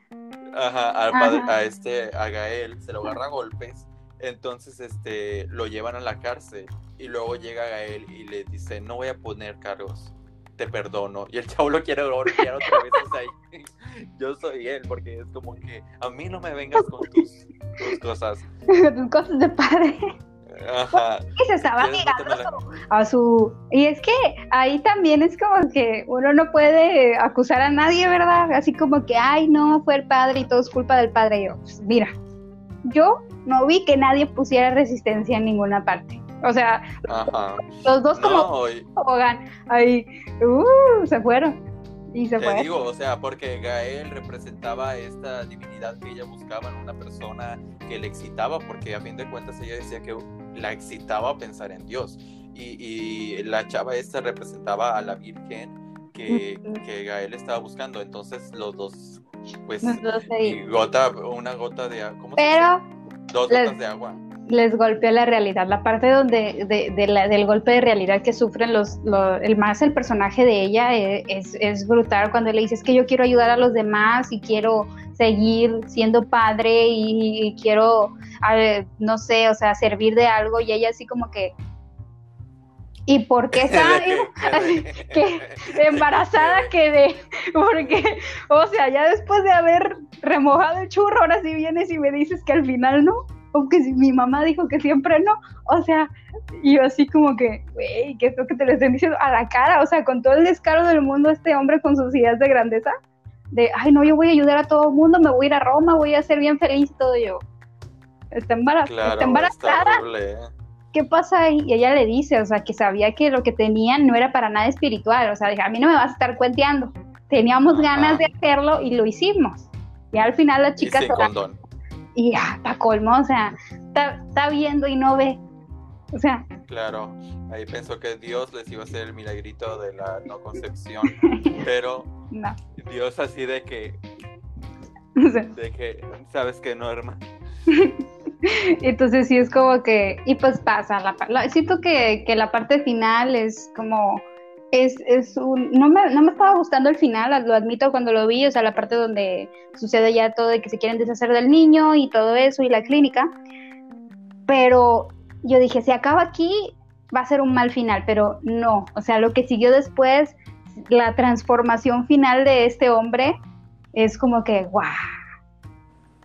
Ajá, al padre, a este, a Gael, se lo agarra a golpes, entonces este, lo llevan a la cárcel y luego llega Gael y le dice, no voy a poner cargos, te perdono. Y el chavo lo quiere golpear otra vez, o sea, yo soy él, porque es como que a mí no me vengas con tus, tus cosas. tus cosas de padre. Y se estaba ligando a su... Y es que ahí también es como que uno no puede acusar a nadie, ¿verdad? Así como que, ay, no, fue el padre y todo es culpa del padre. yo, pues, mira, yo no vi que nadie pusiera resistencia en ninguna parte. O sea, los dos como ahí, uh, se fueron. Y se Te digo, o sea, porque Gael representaba esta divinidad que ella buscaba en una persona que le excitaba, porque a fin de cuentas ella decía que la excitaba pensar en Dios. Y, la chava esta representaba a la Virgen que, que Gael estaba buscando. Entonces los dos, pues, y gota, una gota de agua. Pero Dos gotas de agua. Les golpeó la realidad, la parte donde de, la, del golpe de realidad que sufren los, el más el personaje de ella eh, es, es, brutal cuando le dices que yo quiero ayudar a los demás y quiero seguir siendo padre y, quiero, no sé, o sea, servir de algo y ella así como que, ¿y por qué sabe? que embarazada quedé, porque, o sea, ya después de haber remojado el churro, ahora sí vienes y me dices que al final no, aunque si mi mamá dijo que siempre no, o sea, y yo así como que, güey, ¿qué es lo que te lo estén diciendo a la cara? O sea, con todo el descaro del mundo, este hombre con sus ideas de grandeza de, ay, no, yo voy a ayudar a todo el mundo, me voy a ir a Roma, voy a ser bien feliz, todo yo. Está, embarazada. ¿eh? ¿Qué pasa ahí? Y ella le dice, o sea, que sabía que lo que tenían no era para nada espiritual, o sea, dije, a mí no me vas a estar cuenteando. Teníamos ganas de hacerlo y lo hicimos. Y al final la chica... Y sin condón. y ya, pa' colmo, o sea, está, viendo y no ve. O sea. Claro, ahí pensó que Dios les iba a hacer el milagrito de la no concepción, pero Dios así de que, de que, sabes que no, hermano. Entonces sí es como que, y pues pasa, la, siento que, que la parte final es como es, es un, no me, no me estaba gustando el final, lo admito cuando lo vi, o sea, la parte donde sucede ya todo de que se quieren deshacer del niño y todo eso y la clínica, pero yo dije, si acaba aquí, va a ser un mal final, pero no, o sea, lo que siguió después, la transformación final de este hombre, es como que, guau,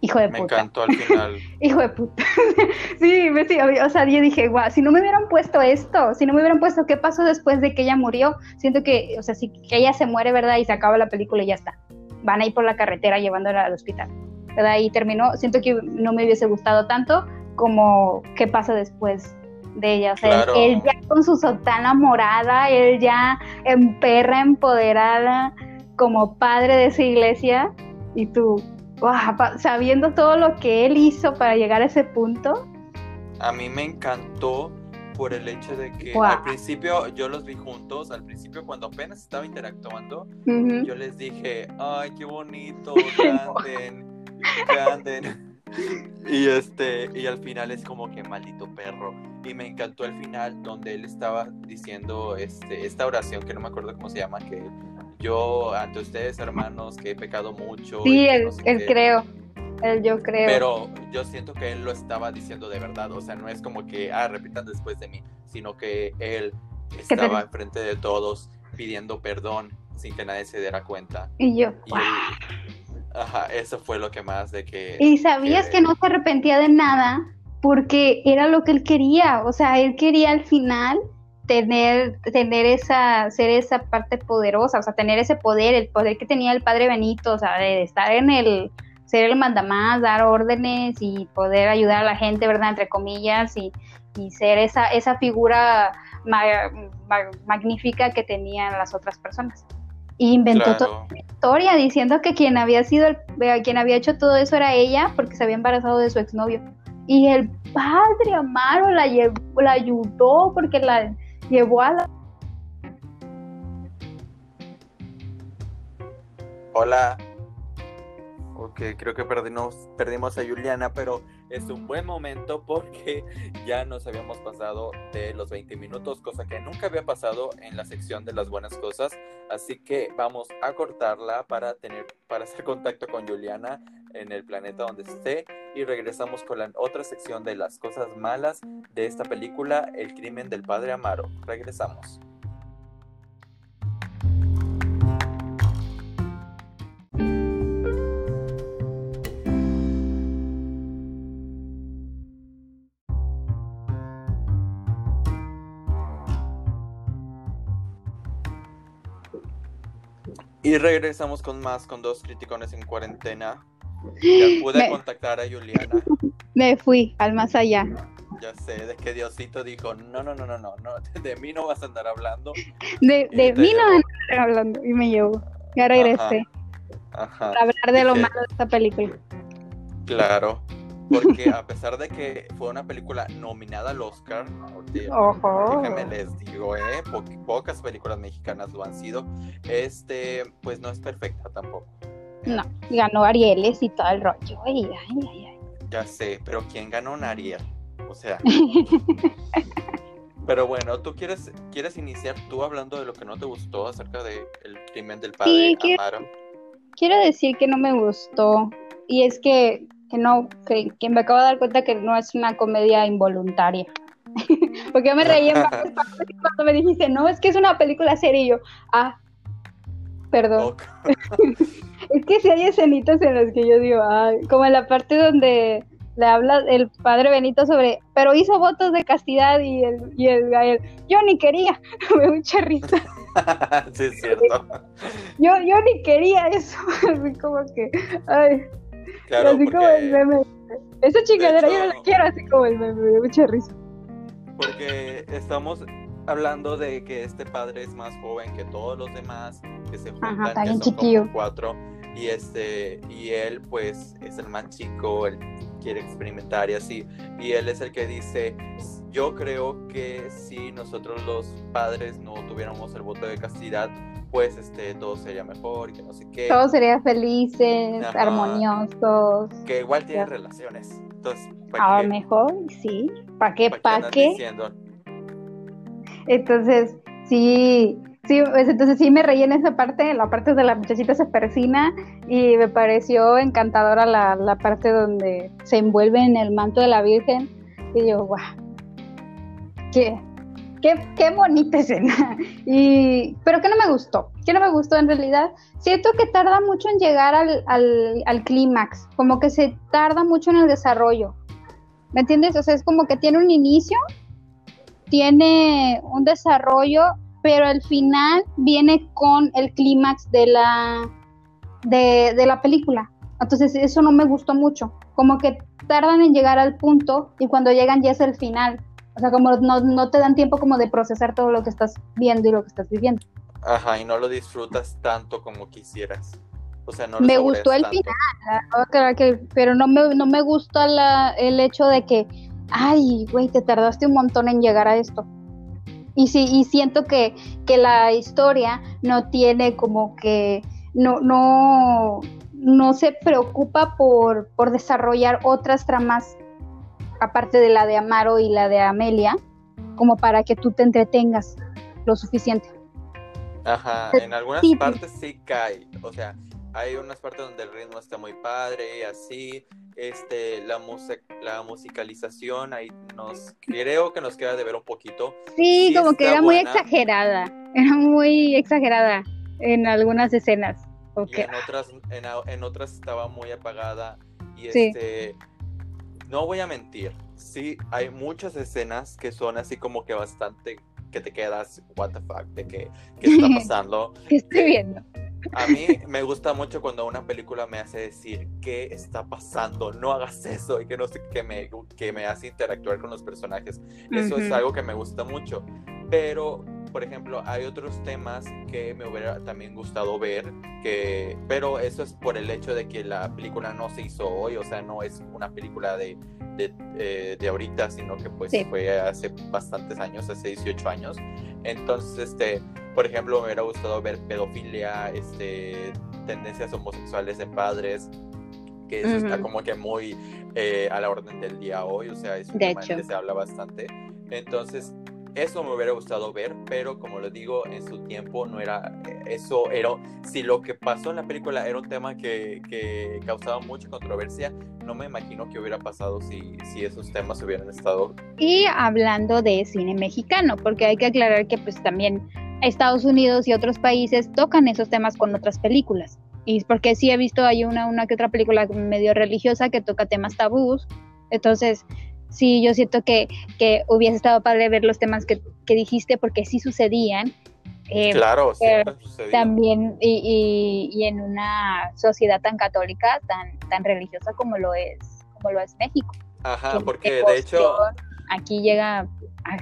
Hijo de puta. Me encantó al final. Hijo de puta. sí, me, sí, o sea, yo dije, guau, si no me hubieran puesto esto, si no me hubieran puesto qué pasó después de que ella murió, siento que, o sea, si que ella se muere, ¿verdad? Y se acaba la película y ya está. Van a ir por la carretera llevándola al hospital. ¿Verdad? Y terminó, siento que no me hubiese gustado tanto como qué pasa después de ella. O sea, él, ya con su sotana morada, él ya en perra empoderada como padre de esa iglesia y tú, sabiendo todo lo que él hizo para llegar a ese punto. A mí me encantó por el hecho de que al principio yo los vi juntos, al principio cuando apenas estaba interactuando, yo les dije, ay, qué bonito, granden. y este, y al final es como que maldito perro. Y me encantó el final donde él estaba diciendo este, esta oración que no me acuerdo cómo se llama, que yo ante ustedes, hermanos, que he pecado mucho. Sí, él, creo. Él yo creo. Pero yo siento que él lo estaba diciendo de verdad. O sea, no es como que, ah, repitan después de mí, sino que él estaba enfrente de todos pidiendo perdón sin que nadie se diera cuenta. Y yo. Ajá, eso fue lo que más de que. Y sabías que... que no se arrepentía de nada porque era lo que él quería. O sea, él quería al final tener, tener esa, ser esa parte poderosa, o sea, tener ese poder, el poder que tenía el padre Benito, o sea, de estar en el, ser el mandamás, dar órdenes y poder ayudar a la gente, ¿verdad? Entre comillas, y, ser esa, esa figura magnífica que tenían las otras personas. Y inventó toda la historia diciendo que quien había sido, el, quien había hecho todo eso era ella porque se había embarazado de su exnovio. Y el padre Amaro la, la ayudó porque la, llevó a la... Hola. Ok, creo que perdimos, perdimos a Juliana, pero es un buen momento porque ya nos habíamos pasado de los 20 minutos, cosa que nunca había pasado en la sección de las buenas cosas. Así que vamos a cortarla para tener, para hacer contacto con Juliana en el planeta donde esté y regresamos con la otra sección de las cosas malas de esta película, El crimen del padre Amaro. Regresamos. Y regresamos con más, con dos criticones en cuarentena. Ya pude contactar a Juliana. Me fui al más allá. Ya sé, de que Diosito dijo, no, no, no, no, no, no de mí no vas a andar hablando. De, de mí no vas a andar hablando. Y me llevó. Ya regresé. Ajá. Para hablar de lo malo de esta película. Claro. Porque a pesar de que fue una película nominada al Oscar, déjenme les digo, ¿eh? pocas películas mexicanas lo han sido, este, pues no es perfecta tampoco. No, ganó Arieles y todo el rollo. Ay, ay, ay, Ya sé, pero ¿quién ganó un Ariel? O sea. pero bueno, ¿tú quieres, quieres iniciar tú hablando de lo que no te gustó acerca del crimen del padre sí, Amaro? Quiero, decir que no me gustó. Y es que, que no, que, me acabo de dar cuenta que no es una comedia involuntaria. Porque yo me reí en cuando me dijiste, no, es que es una película seria y yo, ah, perdón. es que si hay escenitas en las que yo digo, como en la parte donde le habla el padre Benito sobre, pero hizo votos de castidad y el, y el Gael, yo ni quería, me mucha risa. sí, es cierto. Yo, yo ni quería eso, así como que, ay. Claro, así como el meme. Esa chingadera yo no la quiero, así como el meme, me mucha risa. Porque estamos hablando de que este padre es más joven que todos los demás, que se juntan, Ajá, que son cuatro y este, y él pues es el más chico, él quiere experimentar y así, y él es el que dice, yo creo que si nosotros los padres no tuviéramos el voto de castidad, pues este, todo sería mejor y que no sé qué. Todos serían felices, armoniosos. Que igual tienen relaciones. Entonces, a lo mejor, sí. ¿Para qué? ¿Para qué? Entonces, sí, sí, pues, entonces sí me reí en esa parte, la parte de la muchachita se persina y me pareció encantadora la, la parte donde se envuelve en el manto de la Virgen y yo, guau, qué, qué, qué bonita escena. Y, pero que no me gustó, que no me gustó en realidad. Siento que tarda mucho en llegar al, al, al clímax, como que se tarda mucho en el desarrollo. ¿Me entiendes? O sea, es como que tiene un inicio, tiene un desarrollo, pero al final viene con el clímax de la, de, de la película. Entonces eso no me gustó mucho, como que tardan en llegar al punto y cuando llegan ya es el final. O sea, como no, te dan tiempo como de procesar todo lo que estás viendo y lo que estás viviendo. Ajá, y no lo disfrutas tanto como quisieras. O sea, no lo Me gustó el final, pero no me, no me gusta la, el hecho de que, ay, güey, te tardaste un montón en llegar a esto. Y sí, y siento que, que la historia no tiene como que, no, no, no se preocupa por, por desarrollar otras tramas aparte de la de Amaro y la de Amelia, como para que tú te entretengas lo suficiente. Ajá, en algunas partes sí cae, o sea, hay unas partes donde el ritmo está muy padre así, este, la, la musicalización ahí nos, creo que nos queda de ver un poquito. Sí, como que era muy exagerada, era muy exagerada en algunas escenas. Y en otras, en, otras estaba muy apagada y este no voy a mentir, sí, hay muchas escenas que son así como que bastante que te quedas, what the fuck, de que, qué está pasando. ¿Qué estoy viendo? A mí me gusta mucho cuando una película me hace decir qué está pasando, no hagas eso y que no sé, que me, que me hace interactuar con los personajes. Eso es algo que me gusta mucho. Pero por ejemplo, hay otros temas que me hubiera también gustado ver, que, pero eso es por el hecho de que la película no se hizo hoy, o sea, no es una película de, de, eh, ahorita, sino que pues fue hace bastantes años, hace 18 años. Entonces, este, por ejemplo, me hubiera gustado ver pedofilia, este, tendencias homosexuales en padres, que eso está como que muy eh, a la orden del día hoy, o sea, es un tema que se habla bastante. Entonces, eso me hubiera gustado ver, pero como lo digo, en su tiempo no era eh, eso, era, si lo que pasó en la película era un tema que, que causaba mucha controversia, no me imagino qué hubiera pasado si, si esos temas hubieran estado. Y hablando de cine mexicano, porque hay que aclarar que pues también Estados Unidos y otros países tocan esos temas con otras películas. Y porque sí he visto, hay una, una que otra película medio religiosa que toca temas tabús. Entonces, sí, yo siento que, que hubiese estado padre ver los temas que, dijiste porque sí sucedían. Eh, claro, también y, y, en una sociedad tan católica, tan, tan religiosa como lo es, como lo es México. Ajá, porque de hecho aquí llega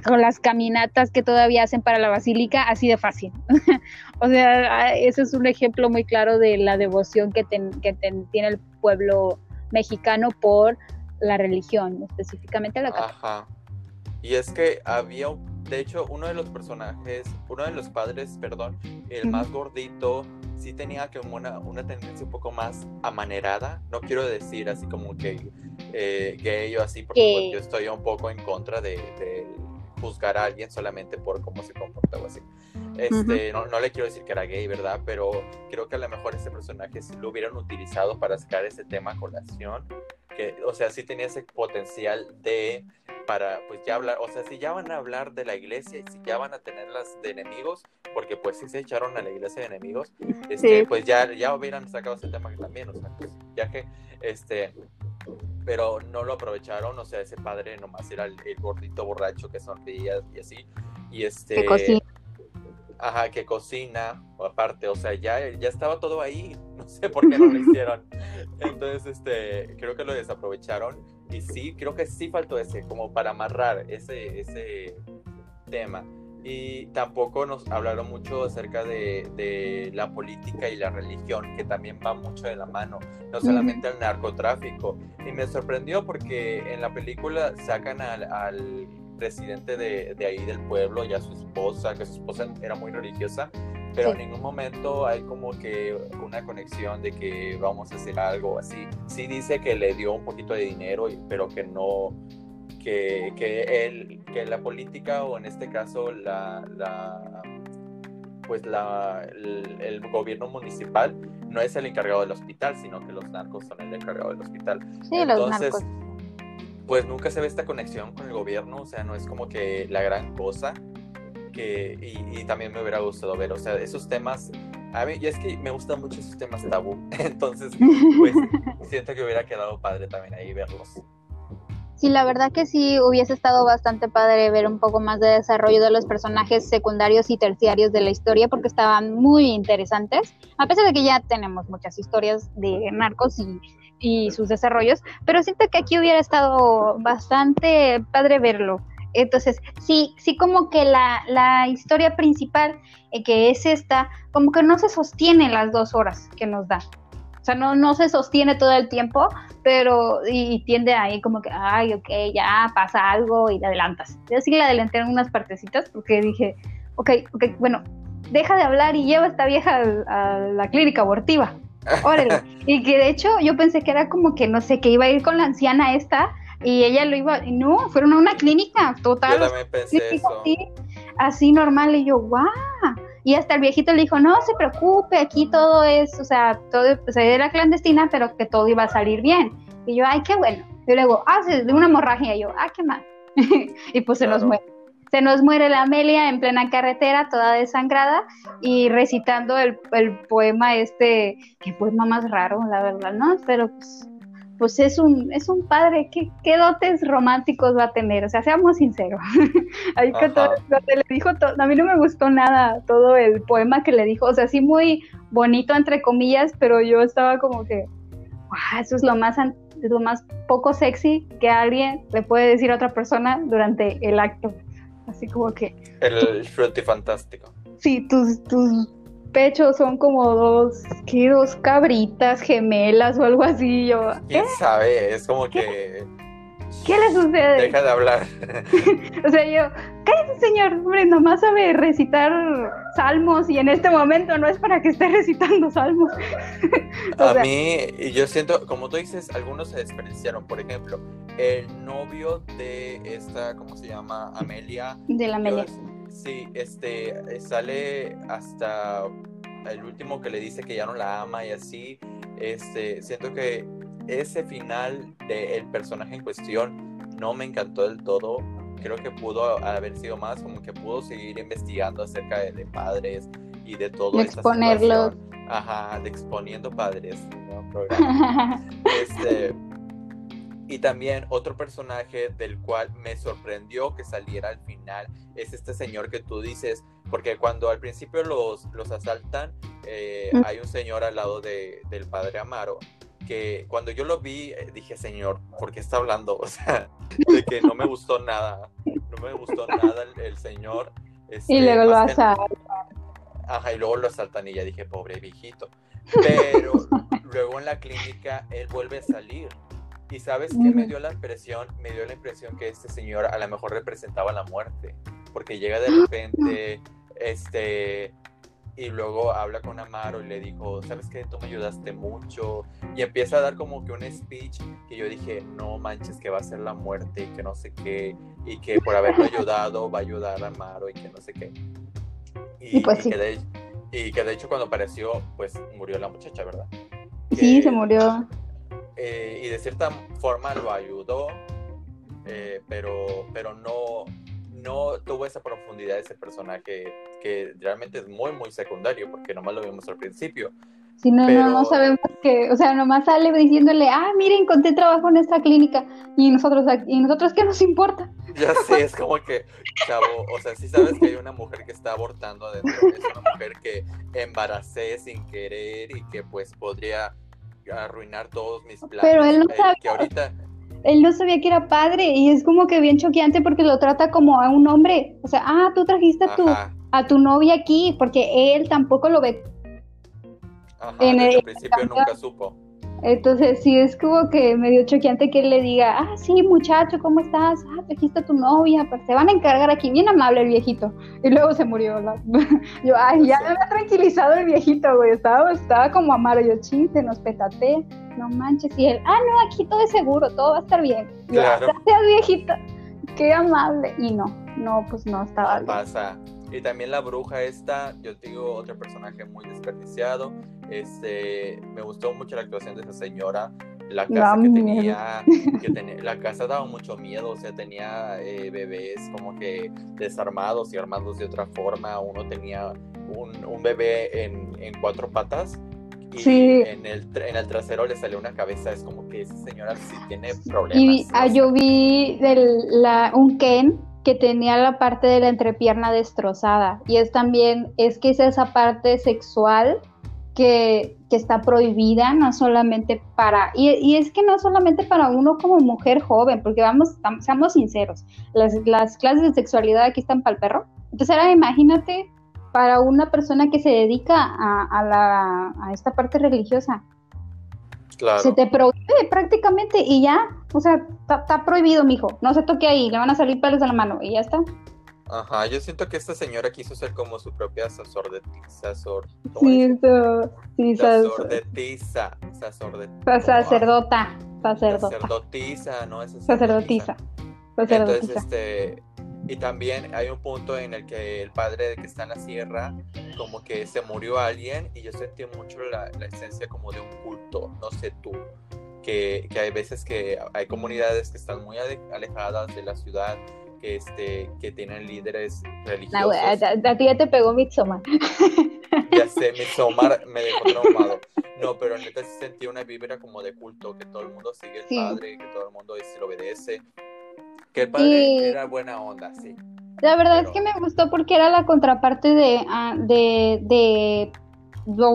con las caminatas que todavía hacen para la basílica así de fácil. o sea, ese es un ejemplo muy claro de la devoción que, que tiene el pueblo mexicano por la religión, específicamente la católica. Ajá. Y es que había, de hecho, uno de los personajes, uno de los padres, perdón, el más gordito, sí tenía como una, una tendencia un poco más amanerada. No quiero decir así como que eh, gay o así, porque pues, yo estoy un poco en contra de, de, juzgar a alguien solamente por cómo se comporta o así. Este, no, no, le quiero decir que era gay, ¿verdad? Pero creo que a lo mejor ese personaje si lo hubieran utilizado para sacar ese tema a colación o sea, sí tenía ese potencial de, para, pues ya hablar, o sea, si ya van a hablar de la iglesia y si ya van a tenerlas de enemigos, porque pues sí se echaron a la iglesia de enemigos, este, pues ya, ya hubieran sacado ese tema también, o sea, pues ya que, este, pero no lo aprovecharon, o sea, ese padre nomás era el, gordito borracho que sonreía y así, y este... Ajá, que cocina, aparte, o sea, ya, ya estaba todo ahí, no sé por qué no lo hicieron. Entonces, este, creo que lo desaprovecharon y sí, creo que sí faltó ese, como para amarrar ese, ese tema. Y tampoco nos hablaron mucho acerca de, de, la política y la religión, que también va mucho de la mano, no solamente al narcotráfico. Y me sorprendió porque en la película sacan al, al presidente de, de, ahí del pueblo y a su esposa, que su esposa era muy religiosa, pero en ningún momento hay como que una conexión de que vamos a hacer algo así. Sí dice que le dio un poquito de dinero, pero que no, que, que, él, que la política o en este caso la, la pues la, el, gobierno municipal no es el encargado del hospital, sino que los narcos son el encargado del hospital. Sí, Entonces, los narcos. pues nunca se ve esta conexión con el gobierno, o sea, no es como que la gran cosa que, y, y también me hubiera gustado ver, o sea, esos temas a mí, y es que me gustan mucho esos temas tabú, entonces, pues, siento que hubiera quedado padre también ahí verlos. Sí, la verdad que sí hubiese estado bastante padre ver un poco más de desarrollo de los personajes secundarios y terciarios de la historia porque estaban muy interesantes, a pesar de que ya tenemos muchas historias de narcos y, y sus desarrollos, pero siento que aquí hubiera estado bastante padre verlo. Entonces, sí, sí como que la, la historia principal, eh, que es esta, como que no se sostiene las dos horas que nos da. O sea, no, no se sostiene todo el tiempo, pero y, tiende ahí como que, ay, ok, ya pasa algo y le adelantas. Yo sí le adelanté en unas partecitas porque dije, ok, ok, bueno, deja de hablar y lleva a esta vieja a, la clínica abortiva. Órale. y que de hecho yo pensé que era como que, no sé, que iba a ir con la anciana esta y ella lo iba, no, fueron a una clínica total. Yo también pensé eso. Así, así normal y yo, guau. Y hasta el viejito le dijo, no se preocupe, aquí todo es, o sea, todo pues, era clandestina, pero que todo iba a salir bien. Y yo, ay, qué bueno. Y luego, ah, de una hemorragia. Y yo, ah, qué mal. y pues se nos muere. Se nos muere la Amelia en plena carretera, toda desangrada, y recitando el, el poema este, qué poema más raro, la verdad, ¿no? Pero pues pues es un, es un padre, ¿qué, ¿qué, dotes románticos va a tener? O sea, seamos sinceros. Ahí que todo, le dijo, a mí no me gustó nada todo el poema que le dijo, o sea, sí muy bonito entre comillas, pero yo estaba como que, eso es lo más, lo más poco sexy que alguien le puede decir a otra persona durante el acto. Así como que... El fantástico. Sí, tus, tus pecho son como dos, ¿qué? Dos cabritas gemelas o algo así. Yo, ¿Quién sabe? Es como que... ¿Qué le sucede? Deja de hablar. o sea, yo, cállate señor, hombre, nomás sabe recitar salmos y en este momento no es para que esté recitando salmos. a mí, yo siento, como tú dices, algunos se desperdiciaron. Por ejemplo, el novio de esta, ¿cómo se llama? Amelia. De la Amelia. Sí, este sale hasta el último que le dice que ya no la ama y así. Este, siento que ese final del personaje en cuestión no me encantó del todo. Creo que pudo haber sido más, como que pudo seguir investigando acerca de, padres y de todo. De exponerlos. Ajá, de exponiendo padres. este, y también otro personaje del cual me sorprendió que saliera al final es este señor que tú dices, porque cuando al principio los, los asaltan, eh, hay un señor al lado de, del padre Amaro, que cuando yo lo vi eh, dije, señor, ¿por qué está hablando? O sea, de que no me gustó nada, no me gustó nada el, señor. Este, y luego lo asaltan. Ajá, y luego lo asaltan y ya dije, pobre viejito. Pero luego en la clínica él vuelve a salir y sabes que me dio la impresión, me dio la impresión que este señor a lo mejor representaba la muerte, porque llega de repente, este, y luego habla con Amaro y le dijo, sabes que tú me ayudaste mucho, y empieza a dar como que un speech que yo dije, no manches que va a ser la muerte y que no sé qué, y que por haberlo ayudado va a ayudar a Amaro y que no sé qué. Y, pues sí. que de, y que de hecho cuando apareció, pues murió la muchacha, ¿verdad? Sí, se murió. Eh, y de cierta forma lo ayudó, eh, pero, pero no, no tuvo esa profundidad ese personaje que realmente es muy, muy secundario, porque nomás lo vimos al principio. Sí, no, no, sabemos que, o sea, nomás sale diciéndole, ah, miren, encontré trabajo en esta clínica, y nosotros, ¿y nosotros qué nos importa? Ya sé, es como que, chavo, o sea, si sabes que hay una mujer que está abortando adentro, es una mujer que embaracé sin querer y que pues podría arruinar todos mis planes. Pero él no sabe. que ahorita, él no sabía que era padre y es como que bien choqueante porque lo trata como a un hombre. O sea, ah, tú trajiste a tu, a tu novia aquí porque él tampoco lo ve. Ajá, en el, principio nunca supo. Entonces sí es como que medio choqueante que él le diga, ah, sí, muchacho, ¿cómo estás? Ah, trajiste a tu novia, pues te van a encargar aquí, bien amable el viejito. Y luego se murió. Yo, ay, ya me ha tranquilizado el viejito, güey, estaba, estaba como amaro, yo, chiste, nos petate, no manches. Y él, ah, no, aquí todo es seguro, todo va a estar bien. Claro. Gracias, viejito, qué amable. Y no, no, pues no estaba bien. pasa. Y también la bruja esta, yo digo, otro personaje muy desperdiciado. Este, me gustó mucho la actuación de esa señora. La casa que tenía, que tenía, la casa daba mucho miedo, o sea, tenía eh, bebés como que desarmados y armados de otra forma. Uno tenía un, un bebé en, en, cuatro patas y en, el, en el trasero le salió una cabeza. Es como que esa señora sí tiene problemas. Y ah, yo vi del, la, un Ken que tenía la parte de la entrepierna destrozada. Y es también, es que es esa parte sexual que, que está prohibida, no solamente para, y, y, es que no solamente para uno como mujer joven, porque vamos, seamos sinceros, las, las clases de sexualidad aquí están para el perro. Entonces ahora imagínate para una persona que se dedica a, a, la, a esta parte religiosa, se te prohíbe prácticamente y ya, o sea, está prohibido, mijo. No se toque ahí, le van a salir pelos de la mano y ya está. Ajá, yo siento que esta señora quiso ser como su propia sacerdotisa, sí, sí, sacerdotisa, sacerdotisa, sacerdota, sacerdotisa, no es sacerdotisa. sacerdotisa. Entonces, este, y también hay un punto en el que el padre que está en la sierra, como que se murió alguien y yo sentí mucho la, esencia como de un culto, no sé tú, que, que, hay veces que hay comunidades que están muy alejadas de la ciudad, que, este, que tienen líderes religiosos. a, ti ya te pegó Midsommar. Ya sé, Midsommar me dejó traumado. No, pero neta sí sentí una vibra como de culto, que todo el mundo sigue al padre, que todo el mundo se lo obedece. Que el padre era buena onda, sí. La verdad es que me gustó porque era la contraparte de, ah, de, de,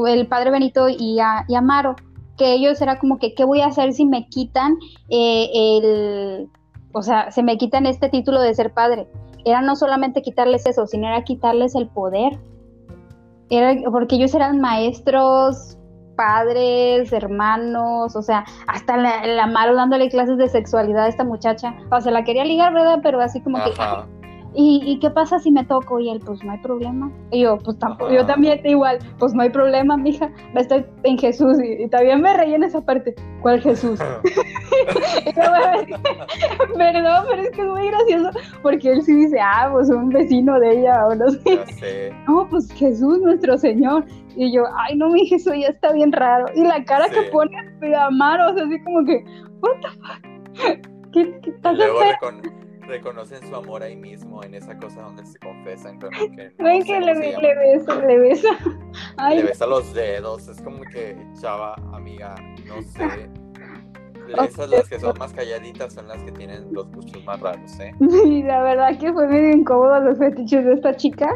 el padre Benito y, y, Amaro, que ellos era como que, ¿qué voy a hacer si me quitan eh, el, o sea, se me quitan este título de ser padre? Era no solamente quitarles eso, sino era quitarles el poder. Era porque ellos eran maestros, padres, hermanos, o sea, hasta la, la Maro dándole clases de sexualidad a esta muchacha. O sea, la quería ligar, ¿verdad? Pero así como que, ¿Y, qué pasa si me toco? Y él, pues no hay problema. Y yo, pues tampoco, yo también igual, pues no hay problema, mija, estoy en Jesús. Y, también me reí en esa parte. ¿Cuál Jesús? Perdón, pero es que es muy gracioso porque él sí dice, ah, pues un vecino de ella o no sé. No, pues Jesús, nuestro Señor. Y yo, ay, no, mi Jesús ya está bien raro. Y la cara que pone de amar, o sea, así como que, what the fuck? ¿Qué, qué pasa? Reconocen su amor ahí mismo, en esa cosa donde se confesan. Como que Ven que le, le, besa, le besa. Le besa los dedos, es como que, chava, amiga, no sé. Esas las que son más calladitas son las que tienen los gustos más raros, ¿eh? Sí, la verdad que fue medio incómodo los fetiches de esta chica,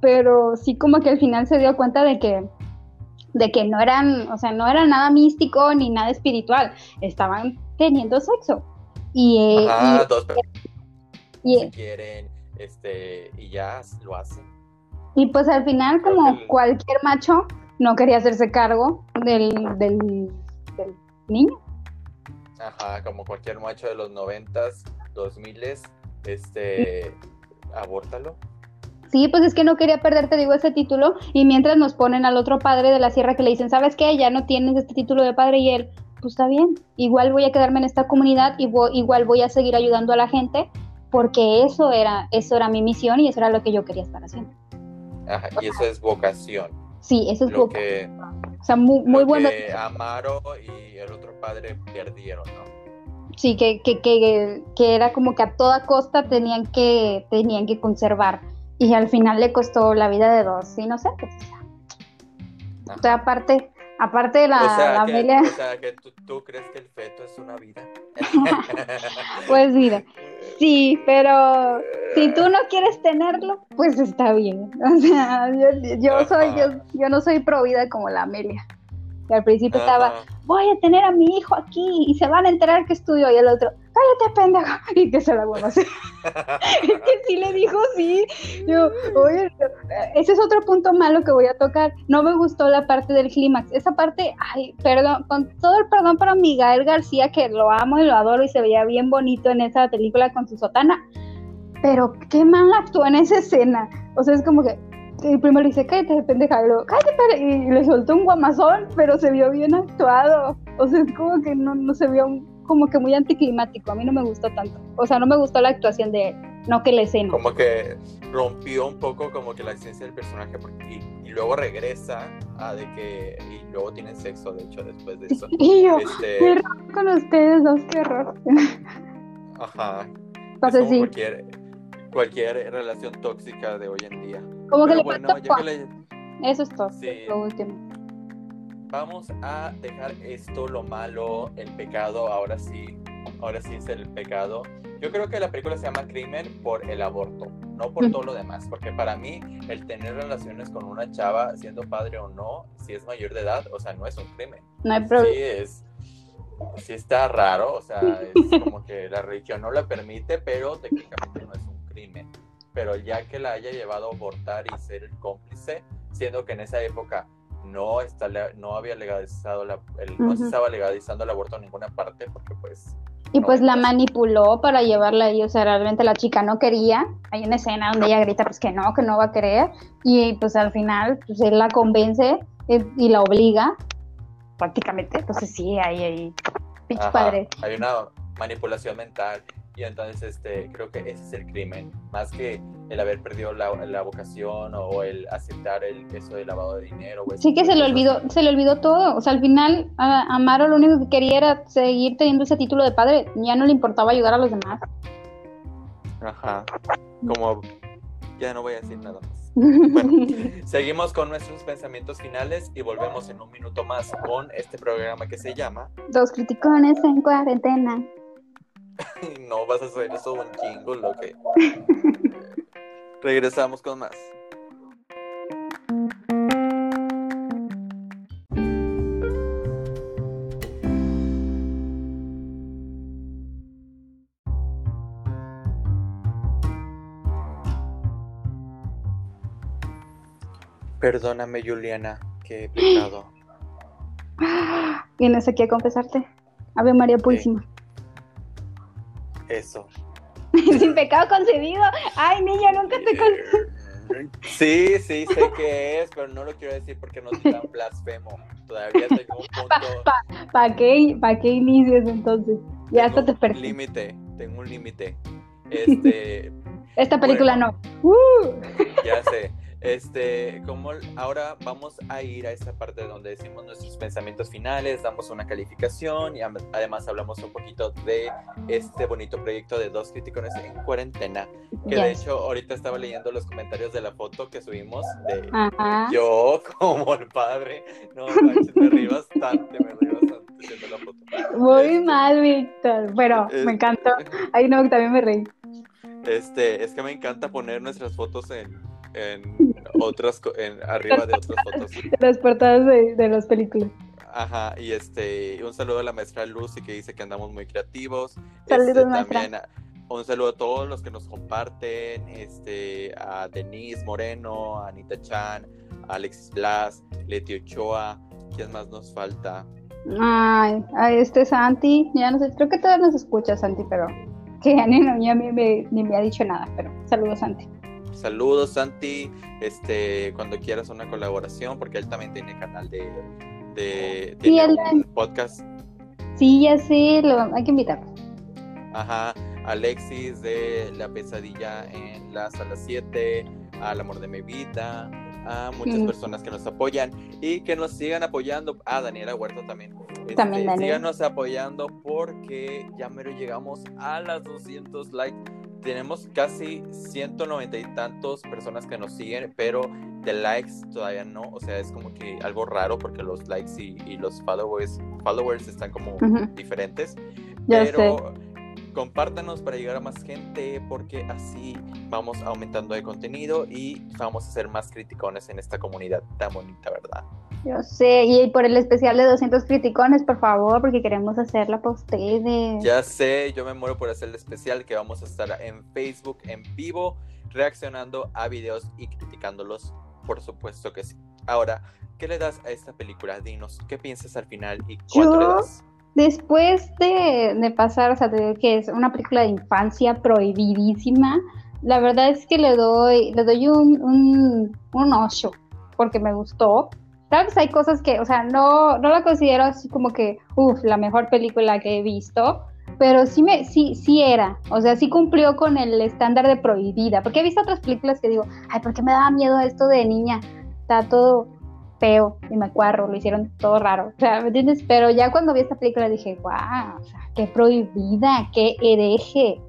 pero sí como que al final se dio cuenta de que de que no eran, o sea, no era nada místico ni nada espiritual, estaban teniendo sexo. Y, eh, dos si quieren, este, y ya lo hacen. Y pues al final, como cualquier macho, no quería hacerse cargo del, del, niño. Ajá, como cualquier macho de los noventas, dos miles, este, abórtalo. Sí, pues es que no quería perder, te digo, ese título. Y mientras nos ponen al otro padre de la sierra que le dicen, ¿sabes qué? Ya no tienes este título de padre. Y él, pues está bien. Igual voy a quedarme en esta comunidad y igual voy a seguir ayudando a la gente porque eso era, eso era mi misión y eso era lo que yo quería estar haciendo. Ajá, y eso es vocación. Sí, eso es vocación. o sea, muy, muy bueno. Que Amaro y el otro padre perdieron, ¿no? Sí, que, que, que, que, era como que a toda costa tenían que, tenían que conservar. Y al final le costó la vida de dos y no sé, pues, o sea, aparte, aparte de la, o sea, que, O sea, que tú, tú, crees que el feto es una vida. pues mira, Sí, pero si tú no quieres tenerlo, pues está bien. O sea, yo, soy, yo, yo no soy pro vida como la Amelia. Y al principio estaba, voy a tener a mi hijo aquí y se van a enterar que estudio. Y el otro, cállate, pendejo. Y que se la vuelva así. es que sí le dijo sí. Yo, oye, ese es otro punto malo que voy a tocar. No me gustó la parte del clímax. Esa parte, ay, perdón, con todo el perdón para Miguel García, que lo amo y lo adoro y se veía bien bonito en esa película con su sotana. Pero qué mal actuó en esa escena. O sea, es como que, y primero le dice, cállate, pendeja, y luego, cállate, y le soltó un guamazón, pero se vio bien actuado. O sea, es como que no, no se vio como que muy anticlimático, a mí no me gustó tanto. O sea, no me gustó la actuación de él, no que la escena. Como que rompió un poco como que la esencia del personaje porque, y, luego regresa a de que, y luego tienen sexo, de hecho, después de eso. Y yo, este... qué horror con ustedes dos, qué horror. Ajá. Entonces, sí. Cualquier, cualquier relación tóxica de hoy en día. Como que le bueno, Eso es todo, lo último. Vamos a dejar esto, lo malo, el pecado, ahora sí, ahora sí es el pecado. Yo creo que la película se llama Crimen por el aborto, no por todo lo demás, porque para mí el tener relaciones con una chava, siendo padre o no, si es mayor de edad, o sea, no es un crimen. No hay problema. Sí es, sí está raro, o sea, es como que la religión no la permite, pero técnicamente no es un crimen pero ya que la haya llevado a abortar y ser el cómplice, siendo que en esa época no, está, no había legalizado, la, el, no se estaba legalizando el aborto en ninguna parte, porque pues... Y pues la manipuló para llevarla ahí, o sea, realmente la chica no quería, hay una escena donde ella grita pues que no, que no va a querer, y pues al final pues él la convence eh, y la obliga, prácticamente, entonces sí, ahí, ahí, pinche padre. Hay una manipulación mental y entonces este, creo que ese es el crimen, más que el haber perdido la, la vocación o el aceptar el, eso de lavado de dinero. sí que se le olvidó, se le olvidó todo. O sea, al final a Amaro lo único que quería era seguir teniendo ese título de padre, ya no le importaba ayudar a los demás. Ajá, como ya no voy a decir nada más. Bueno, seguimos con nuestros pensamientos finales y volvemos en un minuto más con este programa que se llama Dos criticones en cuarentena. no vas a hacer eso un chingo, lo que. Regresamos con más. Perdóname, Juliana, que he pecado. Vienes aquí a confesarte. Ave María Purísima. Eso. Sin pecado concebido. Ay, niña, nunca te Sí, sí, sé que es, pero no lo quiero decir porque no soy tan blasfemo. Todavía tengo un punto. ¿Para pa, qué, pa qué inicios entonces? Ya hasta te perdí. límite, tengo un límite. Este. Esta película no. Ya sé. Este, como ahora vamos a ir a esa parte donde decimos nuestros pensamientos finales, damos una calificación y además hablamos un poquito de este bonito proyecto de dos críticos en cuarentena. Que de hecho ahorita estaba leyendo los comentarios de la foto que subimos de yo como el padre. No, me reí bastante, me reí bastante haciendo la foto. Muy este, mal, Víctor, pero me encantó. Ahí no, también me reí. Este, es que me encanta poner nuestras fotos en en otras, en, arriba de otras fotos. Las portadas de, de las películas. Ajá, y este, un saludo a la maestra Lucy que dice que andamos muy creativos. Saludos, este, también un saludo a todos los que nos comparten, este, a Denise Moreno, a Anita Chan, a Alexis Blas, Leti Ochoa, ¿quién más nos falta? Ay, a este Santi, ya no sé, creo que todavía nos escucha Santi, pero que ya ni, me, ni me ha dicho nada, pero saludos Santi. Saludos, Santi. Este, cuando quieras una colaboración, porque él también tiene canal de, de, un podcast. Sí, ya sé, lo, hay que invitarlo. Ajá, Alexis de La Pesadilla en la Sala 7, Al Amor de mi Vida, a muchas personas que nos apoyan y que nos sigan apoyando. A Daniela Huerta también. también este, Síganos apoyando porque ya mero llegamos a las 200 likes tenemos casi 190 y tantos personas que nos siguen, pero de likes todavía no, o sea, es como que algo raro porque los likes y, los followers, followers están como diferentes. pero compártanos para llegar a más gente porque así vamos aumentando el contenido y vamos a ser más criticones en esta comunidad tan bonita, ¿verdad? Yo sé, y por el especial de 200 criticones, por favor, porque queremos hacerla para ustedes. Ya sé, yo me muero por hacer el especial que vamos a estar en Facebook en vivo, reaccionando a videos y criticándolos, por supuesto que sí. Ahora, ¿qué le das a esta película? Dinos, ¿qué piensas al final y cuánto le das? Después de, pasar, o sea, que es una película de infancia prohibidísima, la verdad es que le doy, le doy un, un, un 8, porque me gustó Tal vez hay cosas que, o sea, no, no la considero así como que, uff, la mejor película que he visto, pero sí, me, sí, sí era, o sea, sí cumplió con el estándar de prohibida, porque he visto otras películas que digo, ay, ¿por qué me daba miedo esto de niña? Está todo feo y me acuerdo, lo hicieron todo raro, o sea, ¿me entiendes? Pero ya cuando vi esta película dije, wow, o sea, qué prohibida, qué hereje.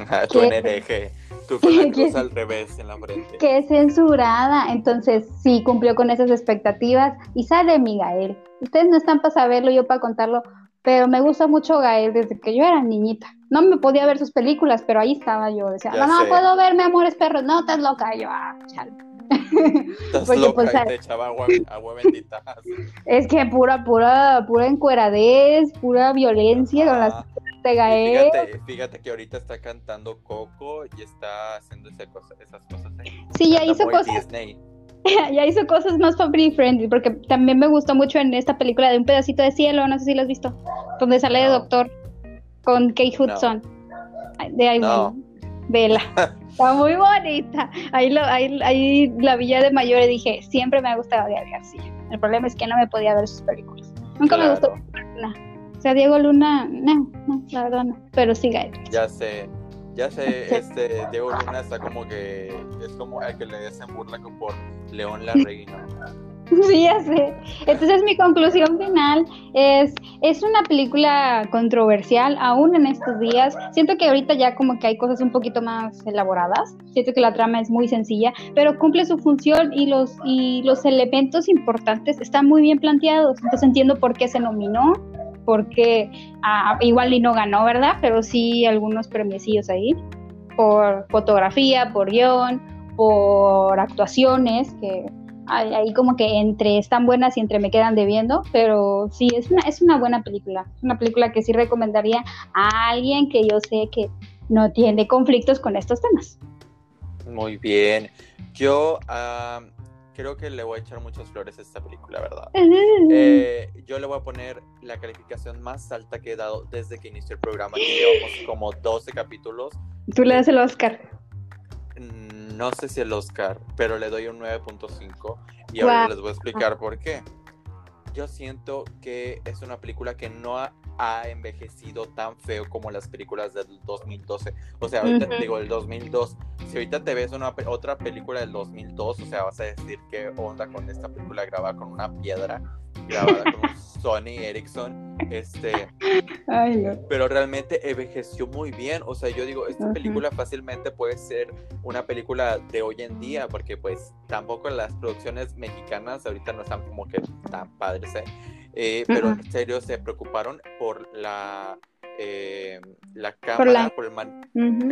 Ajá, tú en hereje. Tú con la cruz al revés en la frente. Que censurada. Entonces, sí, cumplió con esas expectativas. Y sale mi Gael. Ustedes no están para saberlo, yo para contarlo. Pero me gusta mucho Gael desde que yo era niñita. No me podía ver sus películas, pero ahí estaba yo. Decía, no, no puedo verme Amores Perros. No, estás loca. yo, ah, chale. Estás loca pues, te echaba agua, bendita. Es que pura, pura, pura encueradez, pura violencia con las Fíjate, fíjate que ahorita está cantando Coco y está haciendo esas cosas ahí. Sí, ya hizo cosas. ya hizo cosas más family friendly, porque también me gustó mucho en esta película de Un pedacito de cielo, no sé si lo has visto, donde sale de doctor con Kate Hudson. De ahí, vela. Está muy bonita. Ahí, lo, ahí, ahí la villa de mayor y dije, siempre me ha gustado Gabriel García. El problema es que no me podía ver sus películas. Nunca me gustó. O sea, Diego Luna, no, no, la verdad no, pero sí Gael. Ya sé, ya sé, este, Diego Luna está como que, es como el que le hacen burla por León la Reina. Sí, ya sé. Entonces mi conclusión final es, es una película controversial aún en estos días. Siento que ahorita ya como que hay cosas un poquito más elaboradas. Siento que la trama es muy sencilla, pero cumple su función y los, y los elementos importantes están muy bien planteados. Entonces entiendo por qué se nominó porque ah, igual y no ganó, ¿verdad? Pero sí algunos premiecillos ahí, por fotografía, por guion, por actuaciones, que ahí como que entre están buenas y entre me quedan debiendo, pero sí, es una, es una buena película, es una película que sí recomendaría a alguien que yo sé que no tiene conflictos con estos temas. Muy bien. Yo creo que le voy a echar muchas flores a esta película, ¿verdad? Eh, yo le voy a poner la calificación más alta que he dado desde que inició el programa, que llevamos como 12 capítulos. ¿Tú le das el Oscar? No sé si el Oscar, pero le doy un 9.5 y ahora les voy a explicar por qué. Yo siento que es una película que no ha, envejecido tan feo como las películas del 2012. O sea, ahorita te digo, el 2002 si ahorita te ves una otra película del 2002, o sea, vas a decir qué onda con esta película grabada con una piedra, grabada con un Sony Ericsson, este, pero realmente envejeció muy bien, o sea, yo digo, esta película fácilmente puede ser una película de hoy en día, porque pues tampoco las producciones mexicanas ahorita no están como que tan padres, ¿eh? Eh, pero en serio se preocuparon por la eh, la cámara, por, el,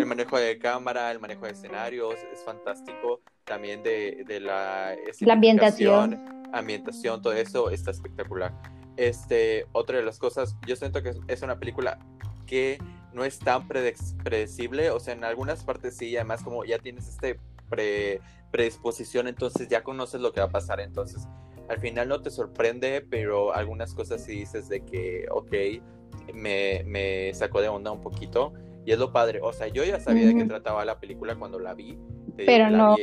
manejo de cámara, el manejo de escenarios, es fantástico. También de, la, la ambientación. Ambientación, todo eso está espectacular. Este, otra de las cosas, yo siento que es una película que no es tan predecible, o sea, en algunas partes sí, además como ya tienes este predisposición, entonces ya conoces lo que va a pasar, entonces al final no te sorprende, pero algunas cosas sí dices de que, ok, me, me sacó de onda un poquito. Y es lo padre, o sea, yo ya sabía de qué trataba la película cuando la vi. Pero no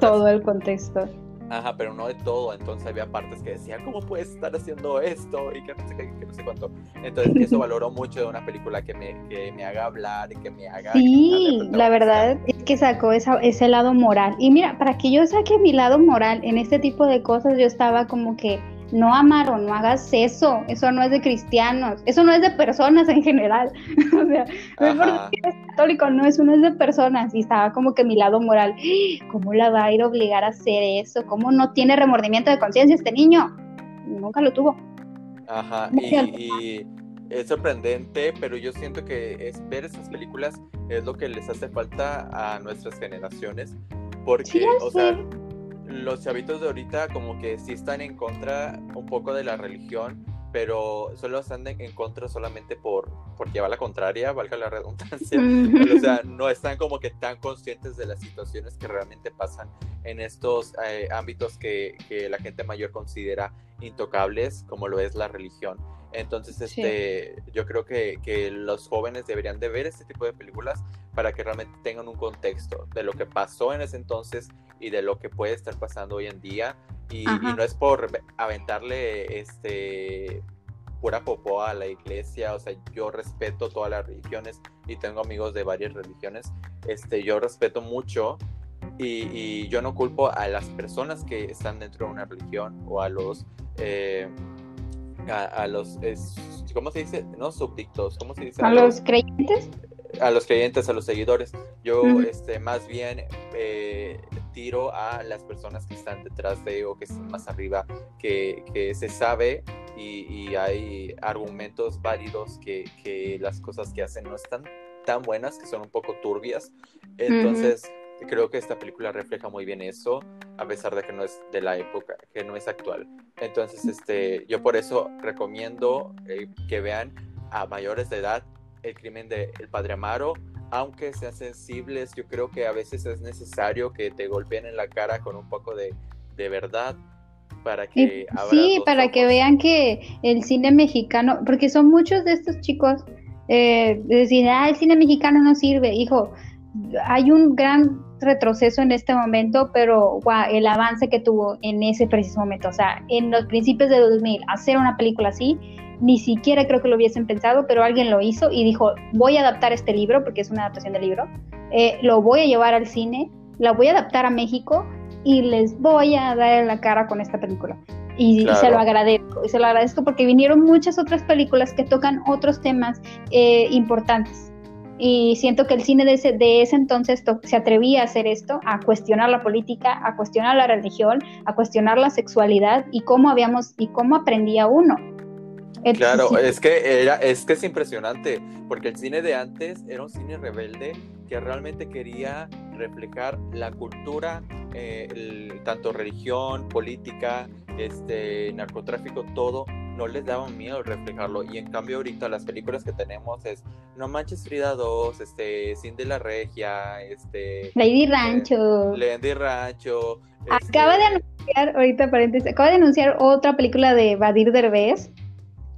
todo el contexto. Ajá, pero no de todo. Entonces había partes que decían, ¿cómo puedes estar haciendo esto? Y que no sé, que no sé cuánto. Entonces eso valoró mucho de una película que me, que me haga hablar y que me haga... Sí, la verdad es que sacó esa, ese lado moral. Y mira, para que yo saque mi lado moral en este tipo de cosas, yo estaba como que no o no hagas eso, eso no es de cristianos, eso no es de personas en general, o sea, no es porque eres católico, no, eso no es de personas, y estaba como que mi lado moral, ¿cómo la va a ir a obligar a hacer eso? ¿Cómo no tiene remordimiento de conciencia este niño? Nunca lo tuvo. Ajá, y, es sorprendente, pero yo siento que es, ver esas películas es lo que les hace falta a nuestras generaciones, porque, o sea los chavitos de ahorita como que sí están en contra un poco de la religión, pero solo están en contra solamente por, por llevar la contraria, valga la redundancia. o sea, no están como que tan conscientes de las situaciones que realmente pasan en estos eh, ámbitos que, que, la gente mayor considera intocables, como lo es la religión. Entonces, este, yo creo que, que, los jóvenes deberían de ver este tipo de películas para que realmente tengan un contexto de lo que pasó en ese entonces y de lo que puede estar pasando hoy en día. Y, no es por aventarle este pura popó a la iglesia, o sea, yo respeto todas las religiones y tengo amigos de varias religiones, este, yo respeto mucho y, yo no culpo a las personas que están dentro de una religión o a los, eh, a, los, ¿cómo se dice? No súbditos, ¿cómo se dice? A, los, creyentes. A los creyentes, a los seguidores. Yo, este, más bien, eh, tiro a las personas que están detrás de o que están más arriba, que, que se sabe y, hay argumentos válidos que, que, las cosas que hacen no están tan buenas, que son un poco turbias. Entonces, creo que esta película refleja muy bien eso, a pesar de que no es de la época, que no es actual. Entonces, este, yo por eso recomiendo eh, que vean a mayores de edad el crimen de El Padre Amaro aunque sean sensibles, yo creo que a veces es necesario que te golpeen en la cara con un poco de, verdad para que... Sí, para que vean que el cine mexicano, porque son muchos de estos chicos, eh, decir, ah, el cine mexicano no sirve, hijo, hay un gran retroceso en este momento, pero el avance que tuvo en ese preciso momento, o sea, en los principios de 2000, hacer una película así, ni siquiera creo que lo hubiesen pensado, pero alguien lo hizo y dijo, voy a adaptar este libro, porque es una adaptación del libro, eh, lo voy a llevar al cine, la voy a adaptar a México y les voy a dar la cara con esta película. Y, se lo agradezco, y se lo agradezco porque vinieron muchas otras películas que tocan otros temas eh, importantes. Y siento que el cine de ese, de ese entonces se atrevía a hacer esto, a cuestionar la política, a cuestionar la religión, a cuestionar la sexualidad y cómo habíamos y cómo aprendía uno. Claro, es que era, es que es impresionante, porque el cine de antes era un cine rebelde que realmente quería reflejar la cultura, eh, tanto religión, política, este, narcotráfico, todo, no les daba miedo reflejarlo. Y en cambio ahorita las películas que tenemos es No Manches Frida 2, este, Sin de la Regia, este... Lady Rancho. Lady Rancho. Acaba de este anunciar, ahorita paréntesis, acaba de anunciar otra película de Badir Derbez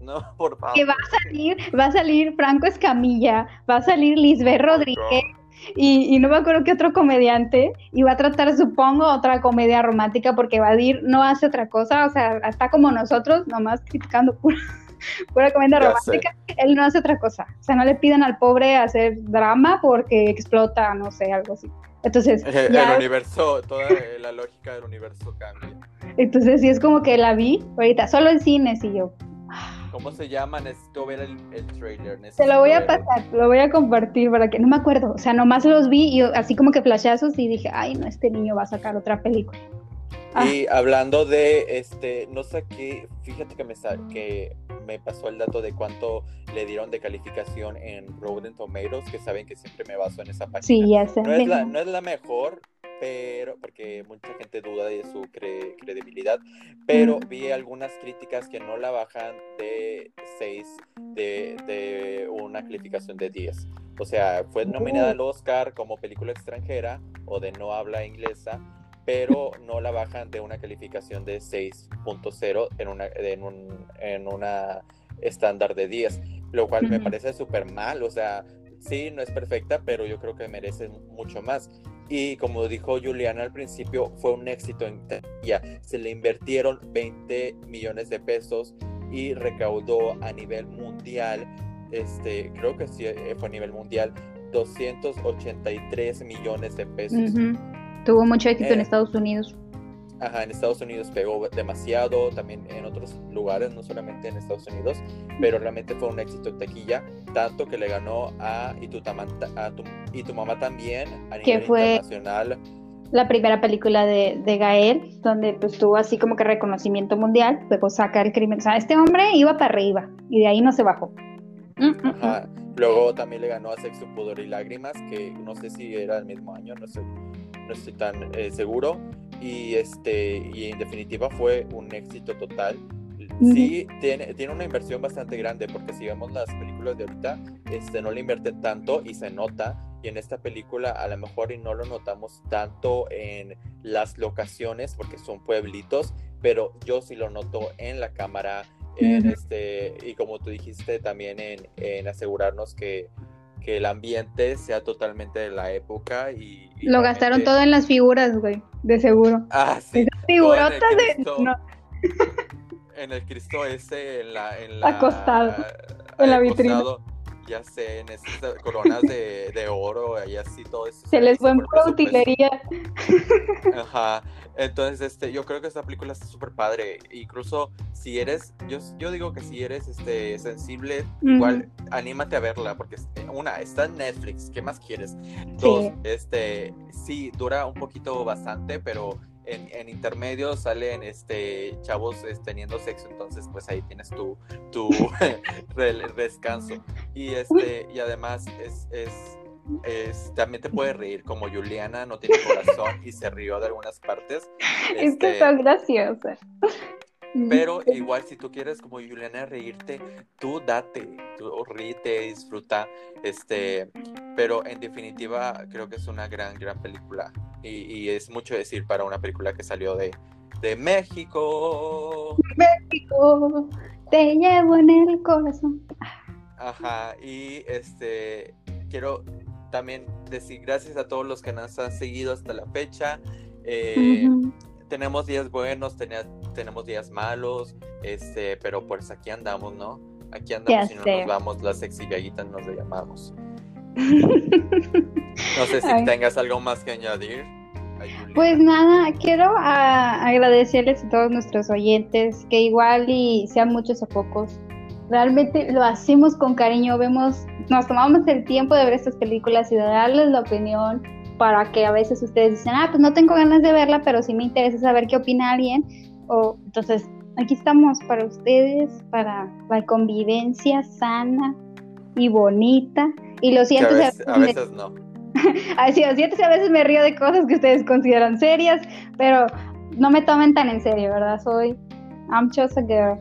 no, por favor. Que va a salir, va a salir Franco Escamilla, va a salir Lisbeth Rodríguez. Y, no me acuerdo qué otro comediante, y va a tratar, supongo, otra comedia romántica, porque Vadir no hace otra cosa, o sea, está como nosotros, nomás criticando pura, pura comedia romántica, él no hace otra cosa, o sea, no le piden al pobre hacer drama porque explota, no sé, algo así. Entonces, el universo, toda la lógica del universo cambia. Entonces, sí es como que la vi ahorita, solo en cines, y yo, ¿Cómo se llama? Necesito ver el, el trailer. Te lo voy a pasar, lo voy a compartir para que no me acuerdo. O sea, nomás los vi y así como que flashazos y dije, ay, no, este niño va a sacar otra película. Y ah. hablando de este, no sé qué, fíjate que me, que me pasó el dato de cuánto le dieron de calificación en Rotten Tomatoes, que saben que siempre me baso en esa página. Sí, ya sé. No es la, no es la mejor, pero porque mucha gente duda de su credibilidad, pero vi algunas críticas que no la bajan de 6 de, de, una calificación de 10. O sea, fue nominada al Oscar como película extranjera o de no habla inglesa, pero no la bajan de una calificación de 6.0 en una, en, un, en una estándar de 10, lo cual me parece súper mal, o sea, sí, no es perfecta, pero yo creo que merece mucho más. Y como dijo Juliana al principio, fue un éxito en taquilla. Se le invirtieron 20 millones de pesos y recaudó a nivel mundial, este, creo que sí eh, fue a nivel mundial, 283 millones de pesos. Tuvo mucho éxito en eh, Estados Unidos. Ajá, en Estados Unidos pegó demasiado, también en otros lugares, no solamente en Estados Unidos, pero realmente fue un éxito en taquilla, tanto que le ganó a Y tu, a tu, y tu mamá también a nivel fue internacional. La primera película de, de, Gael, donde pues tuvo así como que reconocimiento mundial, luego saca el crimen. O sea, este hombre iba para arriba y de ahí no se bajó. Mm, mm, Ajá. Mm. Luego también le ganó a Sexo, Pudor y Lágrimas, que no sé si era el mismo año, no sé no estoy tan eh, seguro, y este y en definitiva fue un éxito total. Sí tiene, tiene una inversión bastante grande porque si vemos las películas de ahorita este no le invierten tanto y se nota y en esta película a lo mejor y no lo notamos tanto en las locaciones porque son pueblitos pero yo sí lo noto en la cámara en este y como tú dijiste también en, en asegurarnos que que el ambiente sea totalmente de la época y... Lo gastaron todo en las figuras, güey, de seguro. Ah, sí. Figurotas de... En el Cristo ese, en la... En la acostado, en la vitrina. ya sé, en esas coronas de, de oro, y así todo eso. Se les fue en utilería. Ajá. Entonces, este, yo creo que esta película está súper padre. Incluso si eres, yo, yo digo que si eres este, sensible, igual anímate a verla, porque una, está en Netflix, ¿qué más quieres? Dos, este, sí, dura un poquito bastante, pero en, en intermedio salen este chavos teniendo sexo, entonces pues ahí tienes tu, tu descanso. Y este, y además es, es también te puede reír, como Juliana no tiene corazón y se rió de algunas partes. Es que este, son graciosas. Pero igual si tú quieres como Juliana reírte, tú date, tú ríete, disfruta, este, pero en definitiva creo que es una gran, gran película y, es mucho decir para una película que salió de, de México. México, te llevo en el corazón. Ajá, y este, quiero también decir gracias a todos los que nos han seguido hasta la fecha. Eh, tenemos días buenos, tenemos días malos, este, pero pues aquí andamos, ¿no? Aquí andamos y no nos vamos, las sexy nos le llamamos. no sé si tengas algo más que añadir. Pues nada, quiero ah, agradecerles a todos nuestros oyentes, que igual y sean muchos o pocos, realmente lo hacemos con cariño, vemos, nos tomamos el tiempo de ver estas películas y de darles la opinión para que a veces ustedes dicen, ah, pues no tengo ganas de verla, pero sí me interesa saber qué opina alguien. O, entonces, aquí estamos para ustedes, para la convivencia sana y bonita. Y lo siento. a veces, a veces no. Así, lo siento si a veces me río de cosas que ustedes consideran serias, pero no me tomen tan en serio, ¿verdad? Soy, I'm just a girl.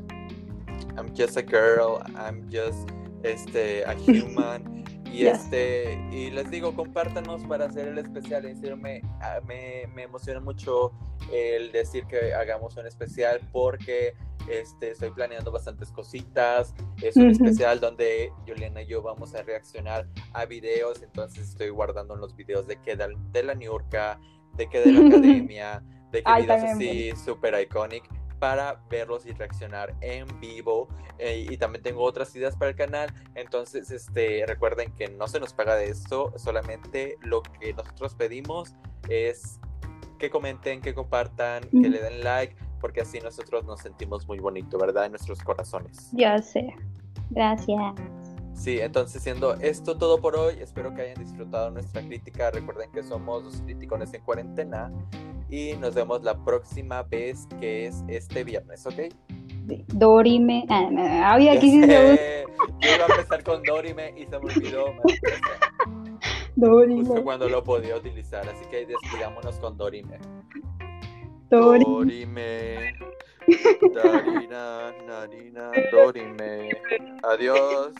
I'm just a girl, I'm just este, a human. Y este, y les digo, compártanos para hacer el especial. En serio, me, ah, me, me, emociona mucho el decir que hagamos un especial porque este, estoy planeando bastantes cositas. Es un especial donde Juliana y yo vamos a reaccionar a videos. Entonces estoy guardando los videos de que de la New York, de que de la academia, de que videos así super iconic para verlos y reaccionar en vivo. Eh, y también tengo otras ideas para el canal. Entonces, este, recuerden que no se nos paga de esto. Solamente lo que nosotros pedimos es que comenten, que compartan, que le den like, porque así nosotros nos sentimos muy bonito, ¿verdad? En nuestros corazones. Ya sé. Gracias. Sí, entonces siendo esto todo por hoy, espero que hayan disfrutado nuestra crítica. Recuerden que somos los críticos en cuarentena y nos vemos la próxima vez que es este viernes, ¿ok? Dorime. Ah, había aquí sí se Yo iba a empezar con Dorime y se me olvidó. Dorime. Justo cuando lo podía utilizar, así que despidámonos con Dorime. Dorime. Dorime. Darina, Narina, Dorime. Adiós.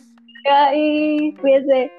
Ay, cuídese.